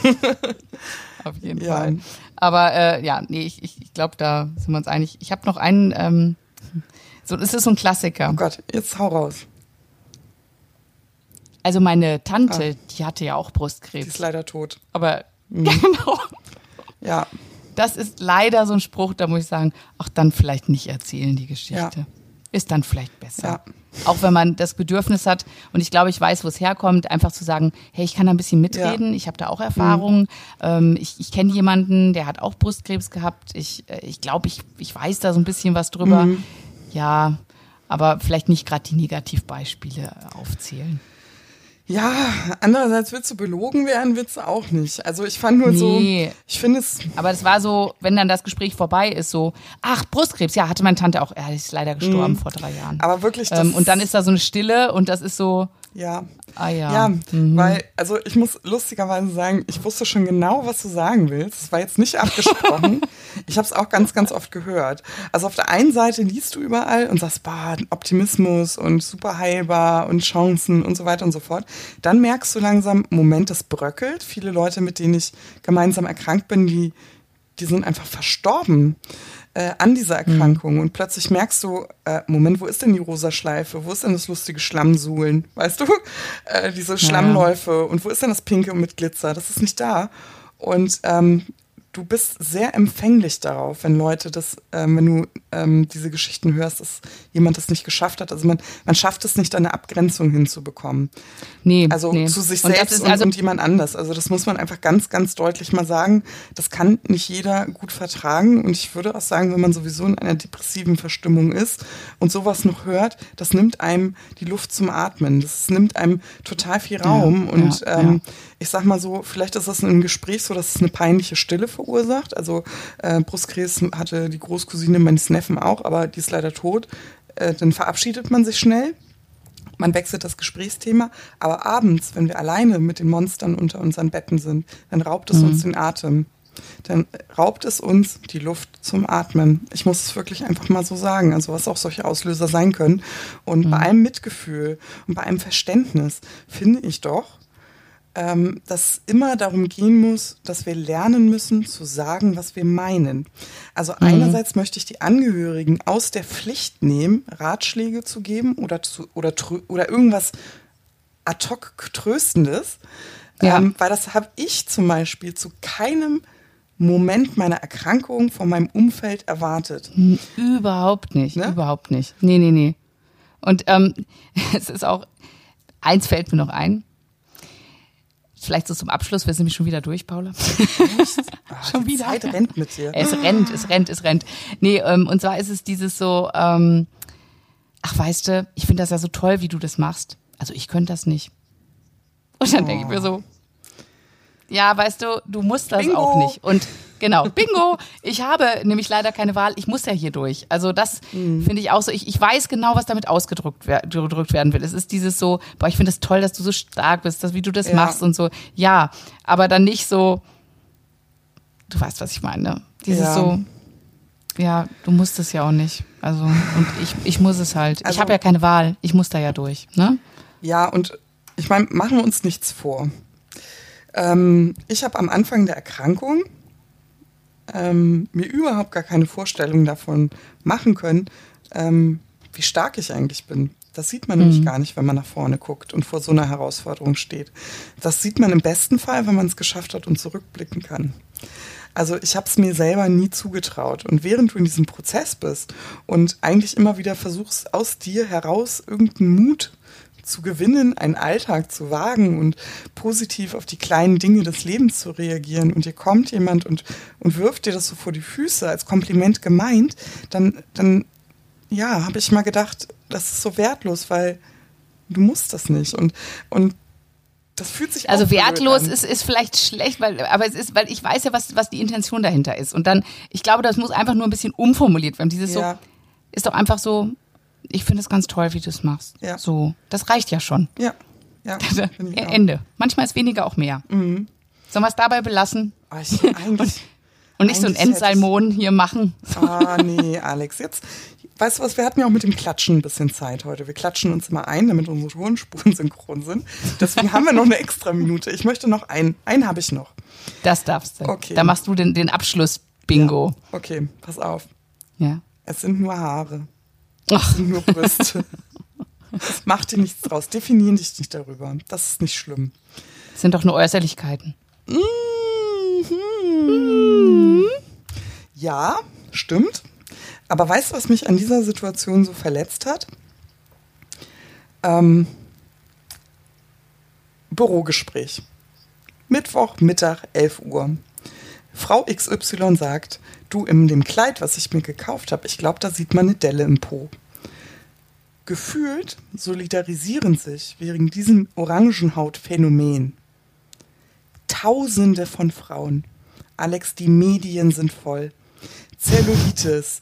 Auf jeden Ja. Fall. Aber äh, ja, nee, ich, ich, ich glaube, da sind wir uns einig. Ich habe noch einen, ähm, so, es ist so ein Klassiker. Oh Gott, jetzt hau raus. Also meine Tante, die hatte ja auch Die Brustkrebs. ist leider tot. Aber genau, Ja, das ist leider so ein Spruch, da muss ich sagen, ach dann vielleicht nicht erzählen die Geschichte. Ist dann vielleicht besser. Ja. Auch wenn man das Bedürfnis hat. Und ich glaube, ich weiß, wo es herkommt, einfach zu sagen, hey, ich kann da ein bisschen mitreden, ich habe da auch Erfahrungen, ähm, ich, ich kenne jemanden, der hat auch Brustkrebs gehabt, ich äh, ich, glaube, ich, ich weiß da so ein bisschen was drüber. Ja, aber vielleicht nicht gerade die Negativbeispiele aufzählen. Ja, andererseits willst du belogen werden, willst du auch nicht. Also ich fand nur so, Nee. ich finde es, Aber das war so, wenn dann das Gespräch vorbei ist, so, ach, Brustkrebs, ja, hatte meine Tante auch, er ist leider gestorben vor drei Jahren. Mhm. aber wirklich, das, ähm, und dann ist da so eine Stille und das ist so, ja, ah ja. ja, Mhm. weil, also ich muss lustigerweise sagen, ich wusste schon genau, was du sagen willst. Es war jetzt nicht abgesprochen. ich habe es auch ganz, ganz oft gehört. Also auf der einen Seite liest du überall und sagst, bah, Optimismus und super heilbar und Chancen und so weiter und so fort. Dann merkst du langsam, Moment, das bröckelt. Viele Leute, mit denen ich gemeinsam erkrankt bin, die die sind einfach verstorben äh, an dieser Erkrankung. Mhm. Und plötzlich merkst du, äh, Moment, wo ist denn die rosa Schleife? Wo ist denn das lustige Schlammsuhlen? Weißt du? Äh, diese Schlammläufe. Ja. Und wo ist denn das Pinke mit Glitzer? Das ist nicht da. Und ähm, du bist sehr empfänglich darauf, wenn Leute das, ähm, wenn du ähm, diese Geschichten hörst, dass jemand das nicht geschafft hat. Also man, man schafft es nicht, eine Abgrenzung hinzubekommen. Nee. Also nee. zu sich selbst und, also und, jemand anders. Also das muss man einfach ganz, ganz deutlich mal sagen. Das kann nicht jeder gut vertragen. Und ich würde auch sagen, wenn man sowieso in einer depressiven Verstimmung ist und sowas noch hört, das nimmt einem die Luft zum Atmen. Das nimmt einem total viel Raum. Ja, und ja, ähm, ja. Ich sag mal so, vielleicht ist das in einem Gespräch so, dass es eine peinliche Stille verursacht. Also äh, Brustkrebs hatte die Großcousine meines Neffen auch, aber die ist leider tot. Äh, dann verabschiedet man sich schnell. Man wechselt das Gesprächsthema, aber abends, wenn wir alleine mit den Monstern unter unseren Betten sind, dann raubt es mhm. uns den Atem. Dann raubt es uns die Luft zum Atmen. Ich muss es wirklich einfach mal so sagen, also was auch solche Auslöser sein können. Und mhm. bei allem Mitgefühl und bei allem Verständnis finde ich doch, ähm, dass immer darum gehen muss, dass wir lernen müssen zu sagen, was wir meinen. Also mhm. einerseits möchte ich die Angehörigen aus der Pflicht nehmen, Ratschläge zu geben oder, zu, oder, oder irgendwas ad hoc Tröstendes, ja. ähm, weil das habe ich zum Beispiel zu keinem Moment meiner Erkrankung von meinem Umfeld erwartet. Überhaupt nicht, ne? überhaupt nicht. Nee, nee, nee. Und ähm, es ist auch, eins fällt mir noch ein, Vielleicht so zum Abschluss, wir sind nämlich schon wieder durch, Paula. Ah, schon wieder. Zeit rennt mit dir. Es rennt, es rennt, es rennt. Nee, ähm, und zwar ist es dieses so, ähm, ach weißt du, ich finde das ja so toll, wie du das machst. Also ich könnte das nicht. Und dann oh. denke ich mir so, ja, weißt du, du musst das Bingo. auch nicht. Und genau, Bingo, ich habe nämlich leider keine Wahl, ich muss ja hier durch. Also das mhm. finde ich auch so, ich, ich weiß genau, was damit ausgedrückt gedrückt werden will. Es ist dieses so, boah, ich finde es das toll, dass du so stark bist, dass, wie du das ja. machst und so. Ja, aber dann nicht so, du weißt, was ich meine. Dieses ja. so, ja, du musst es ja auch nicht. Also, und ich, ich muss es halt. Also, ich habe ja keine Wahl, ich muss da ja durch. Ne? Ja, und ich meine, machen wir uns nichts vor. Ähm, ich habe am Anfang der Erkrankung ähm, mir überhaupt gar keine Vorstellung davon machen können, ähm, wie stark ich eigentlich bin. Das sieht man mhm. nämlich gar nicht, wenn man nach vorne guckt und vor so einer Herausforderung steht. Das sieht man im besten Fall, wenn man es geschafft hat und zurückblicken kann. Also ich habe es mir selber nie zugetraut. Und während du in diesem Prozess bist und eigentlich immer wieder versuchst, aus dir heraus irgendeinen Mut zu gewinnen, einen Alltag zu wagen und positiv auf die kleinen Dinge des Lebens zu reagieren und dir kommt jemand und, und wirft dir das so vor die Füße als Kompliment gemeint, dann, dann ja, habe ich mal gedacht, das ist so wertlos, weil du musst das nicht. Und, und das fühlt sich also wertlos ist, ist vielleicht schlecht, weil aber es ist, weil ich weiß ja, was was die Intention dahinter ist und dann ich glaube, das muss einfach nur ein bisschen umformuliert werden. Dieses ja. so ist doch einfach so ich finde es ganz toll, wie du es machst. Ja. So, das reicht ja schon. Ja. ja Ende. Manchmal ist weniger auch mehr. Mhm. Sollen wir es dabei belassen? Ich, eigentlich, und nicht so ein Endsalmon hier machen. Ah, nee, Alex, jetzt, weißt du was, wir hatten ja auch mit dem Klatschen ein bisschen Zeit heute. Wir klatschen uns immer ein, damit unsere Tonspuren synchron sind. Deswegen haben wir noch eine extra Minute. Ich möchte noch einen. Einen habe ich noch. Das darfst du. Okay. Da machst du den, den Abschluss-Bingo. Ja. Okay, pass auf. Ja. Es sind nur Haare. Ach. Nur Brüste. Mach dir nichts draus. Definieren dich nicht darüber. Das ist nicht schlimm. Das sind doch nur Äußerlichkeiten. Mhm. Ja, stimmt. Aber weißt du, was mich an dieser Situation so verletzt hat? Ähm, Bürogespräch. Mittwoch, Mittag, 11 Uhr. Frau XY sagt, du in dem Kleid, was ich mir gekauft habe, ich glaube, da sieht man eine Delle im Po. Gefühlt solidarisieren sich wegen diesem Orangenhautphänomen Tausende von Frauen. Alex, die Medien sind voll. Zellulitis.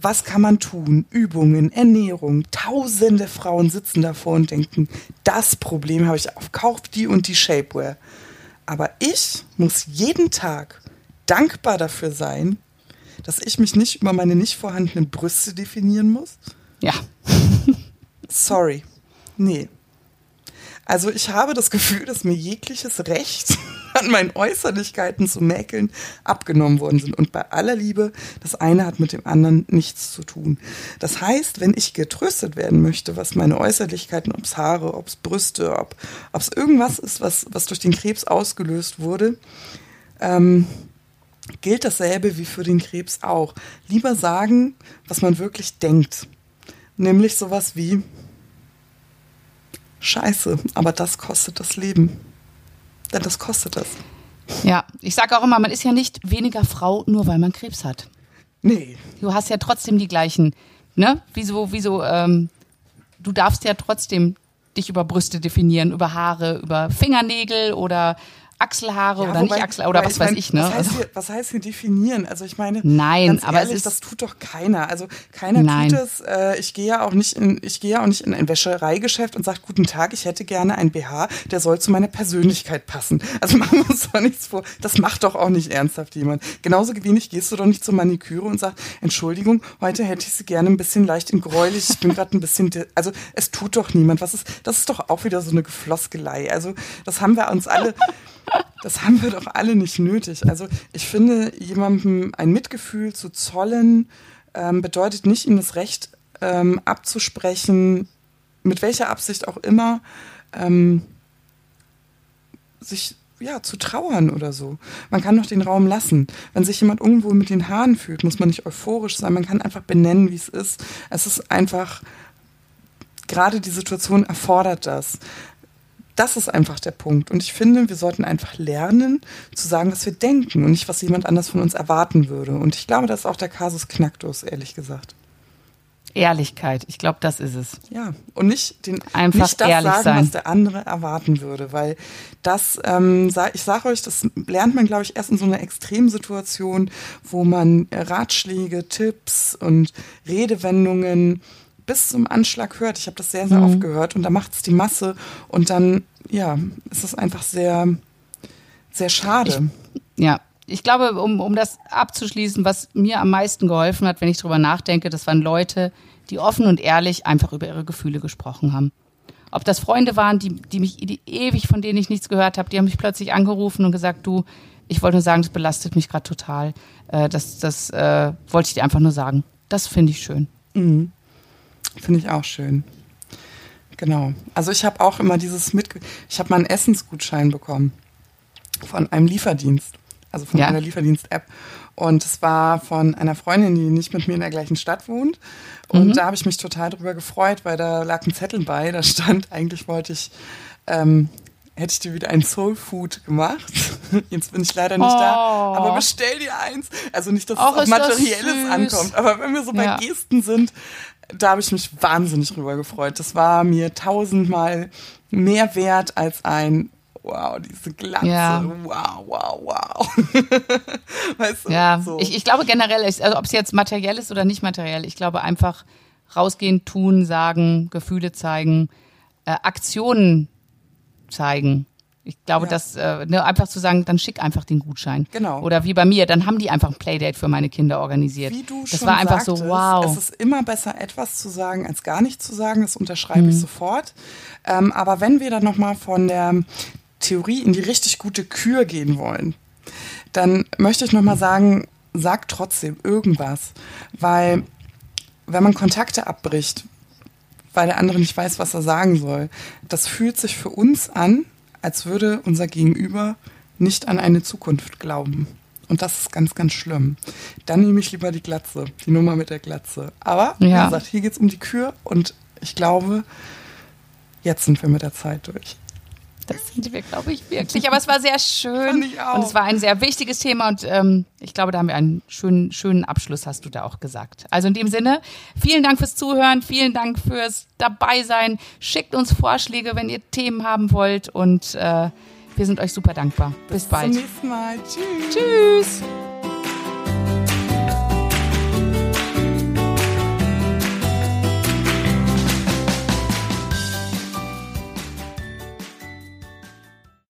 Was kann man tun? Übungen, Ernährung. Tausende Frauen sitzen davor und denken, das Problem habe ich auf, kauf die und die Shapewear. Aber ich muss jeden Tag dankbar dafür sein, dass ich mich nicht über meine nicht vorhandenen Brüste definieren muss? Ja. Sorry. Nee. Also ich habe das Gefühl, dass mir jegliches Recht an meinen Äußerlichkeiten zu mäkeln abgenommen worden sind. Und bei aller Liebe, das eine hat mit dem anderen nichts zu tun. Das heißt, wenn ich getröstet werden möchte, was meine Äußerlichkeiten, ob es Haare, ob es Brüste, ob es irgendwas ist, was, was durch den Krebs ausgelöst wurde, ähm, gilt dasselbe wie für den Krebs auch. Lieber sagen, was man wirklich denkt. Nämlich sowas wie, Scheiße, aber das kostet das Leben. Denn das kostet das. Ja, ich sage auch immer, man ist ja nicht weniger Frau, nur weil man Krebs hat. Nee. Du hast ja trotzdem die gleichen, ne? Wieso, wieso, ähm, du darfst ja trotzdem dich über Brüste definieren, über Haare, über Fingernägel oder Achselhaare ja, oder wobei, nicht Achsel oder was weiß ich, ne? Was heißt, hier, was heißt hier definieren? Also ich meine, nein, aber ehrlich, es ist, das tut doch keiner. Also keiner nein. tut es. Äh, ich gehe ja auch nicht in, ich gehe ja auch nicht in ein Wäschereigeschäft und sage, guten Tag, ich hätte gerne ein BH, der soll zu meiner Persönlichkeit passen. Also machen wir uns doch nichts vor. Das macht doch auch nicht ernsthaft jemand. Genauso wenig gehst du doch nicht zur Maniküre und sagst, Entschuldigung, heute hätte ich sie gerne ein bisschen leicht in gräulich. Ich bin gerade ein bisschen, also es tut doch niemand. Was ist, das ist doch auch wieder so eine Gefloskelei. Also das haben wir uns alle das haben wir doch alle nicht nötig. Also ich finde, jemandem ein Mitgefühl zu zollen, ähm, bedeutet nicht, ihm das Recht ähm, abzusprechen, mit welcher Absicht auch immer, ähm, sich ja, zu trauern oder so. Man kann doch den Raum lassen. Wenn sich jemand irgendwo mit den Haaren fühlt, muss man nicht euphorisch sein. Man kann einfach benennen, wie es ist. Es ist einfach, gerade die Situation erfordert das. Das ist einfach der Punkt. Und ich finde, wir sollten einfach lernen, zu sagen, was wir denken und nicht, was jemand anders von uns erwarten würde. Und ich glaube, das ist auch der Kasus Knacktus, ehrlich gesagt. Ehrlichkeit, ich glaube, das ist es. Ja, und nicht, den, Einfach nicht das ehrlich sagen, sein. was der andere erwarten würde, weil das, ähm, ich sage euch, das lernt man, glaube ich, erst in so einer Extremsituation, wo man Ratschläge, Tipps und Redewendungen bis zum Anschlag hört. Ich habe das sehr, sehr Mhm. oft gehört und da macht es die Masse und dann, ja, ist es einfach sehr, sehr schade. Ja, ich glaube, um, um das abzuschließen, was mir am meisten geholfen hat, wenn ich drüber nachdenke, das waren Leute, die offen und ehrlich einfach über ihre Gefühle gesprochen haben. Ob das Freunde waren, die, die mich die ewig, von denen ich nichts gehört habe, die haben mich plötzlich angerufen und gesagt, du, ich wollte nur sagen, das belastet mich gerade total. Äh, das das äh, wollte ich dir einfach nur sagen. Das finde ich schön. Mhm. Finde ich auch schön. Genau. Also ich habe auch immer dieses mit, ich habe mal einen Essensgutschein bekommen von einem Lieferdienst, also von Ja. einer Lieferdienst-App. Und es war von einer Freundin, die nicht mit mir in der gleichen Stadt wohnt. Und Mhm. da habe ich mich total drüber gefreut, weil da lag ein Zettel bei, da stand, eigentlich wollte ich, ähm, hätte ich dir wieder ein Soul Food gemacht. Jetzt bin ich leider nicht da. Oh. Aber bestell dir eins. Also nicht, dass Och, es auf Materielles ankommt, aber wenn wir so bei Ja. Gesten sind, da habe ich mich wahnsinnig drüber gefreut. Das war mir tausendmal mehr wert als ein Wow, diese Glatze. Ja. Wow, wow, wow. weißt du? Ja, so. ich, ich glaube generell, also ob es jetzt materiell ist oder nicht materiell, ich glaube einfach rausgehen, tun, sagen, Gefühle zeigen, äh, Aktionen zeigen. Ich glaube, Ja. dass äh, ne, einfach zu sagen, dann schick einfach den Gutschein. Genau. Oder wie bei mir, dann haben die einfach ein Playdate für meine Kinder organisiert. Wie du das schon war einfach sagtest, so, wow. Es ist immer besser, etwas zu sagen, als gar nichts zu sagen. Das unterschreibe Mhm. ich sofort. Ähm, aber wenn wir dann nochmal von der Theorie in die richtig gute Kür gehen wollen, dann möchte ich nochmal sagen, sag trotzdem irgendwas. Weil wenn man Kontakte abbricht, weil der andere nicht weiß, was er sagen soll, das fühlt sich für uns an, als würde unser Gegenüber nicht an eine Zukunft glauben. Und das ist ganz, ganz schlimm. Dann nehme ich lieber die Glatze, die Nummer mit der Glatze. Aber, wie Ja. gesagt, hier geht es um die Kür und ich glaube, jetzt sind wir mit der Zeit durch. Das sind wir, glaube ich, wirklich. Aber es war sehr schön. Fand ich auch. Und es war ein sehr wichtiges Thema und ähm, ich glaube, da haben wir einen schönen, schönen Abschluss, hast du da auch gesagt. Also in dem Sinne, vielen Dank fürs Zuhören, vielen Dank fürs Dabeisein. Schickt uns Vorschläge, wenn ihr Themen haben wollt und äh, wir sind euch super dankbar. Bis bald. Zum nächsten Mal. Tschüss. Tschüss.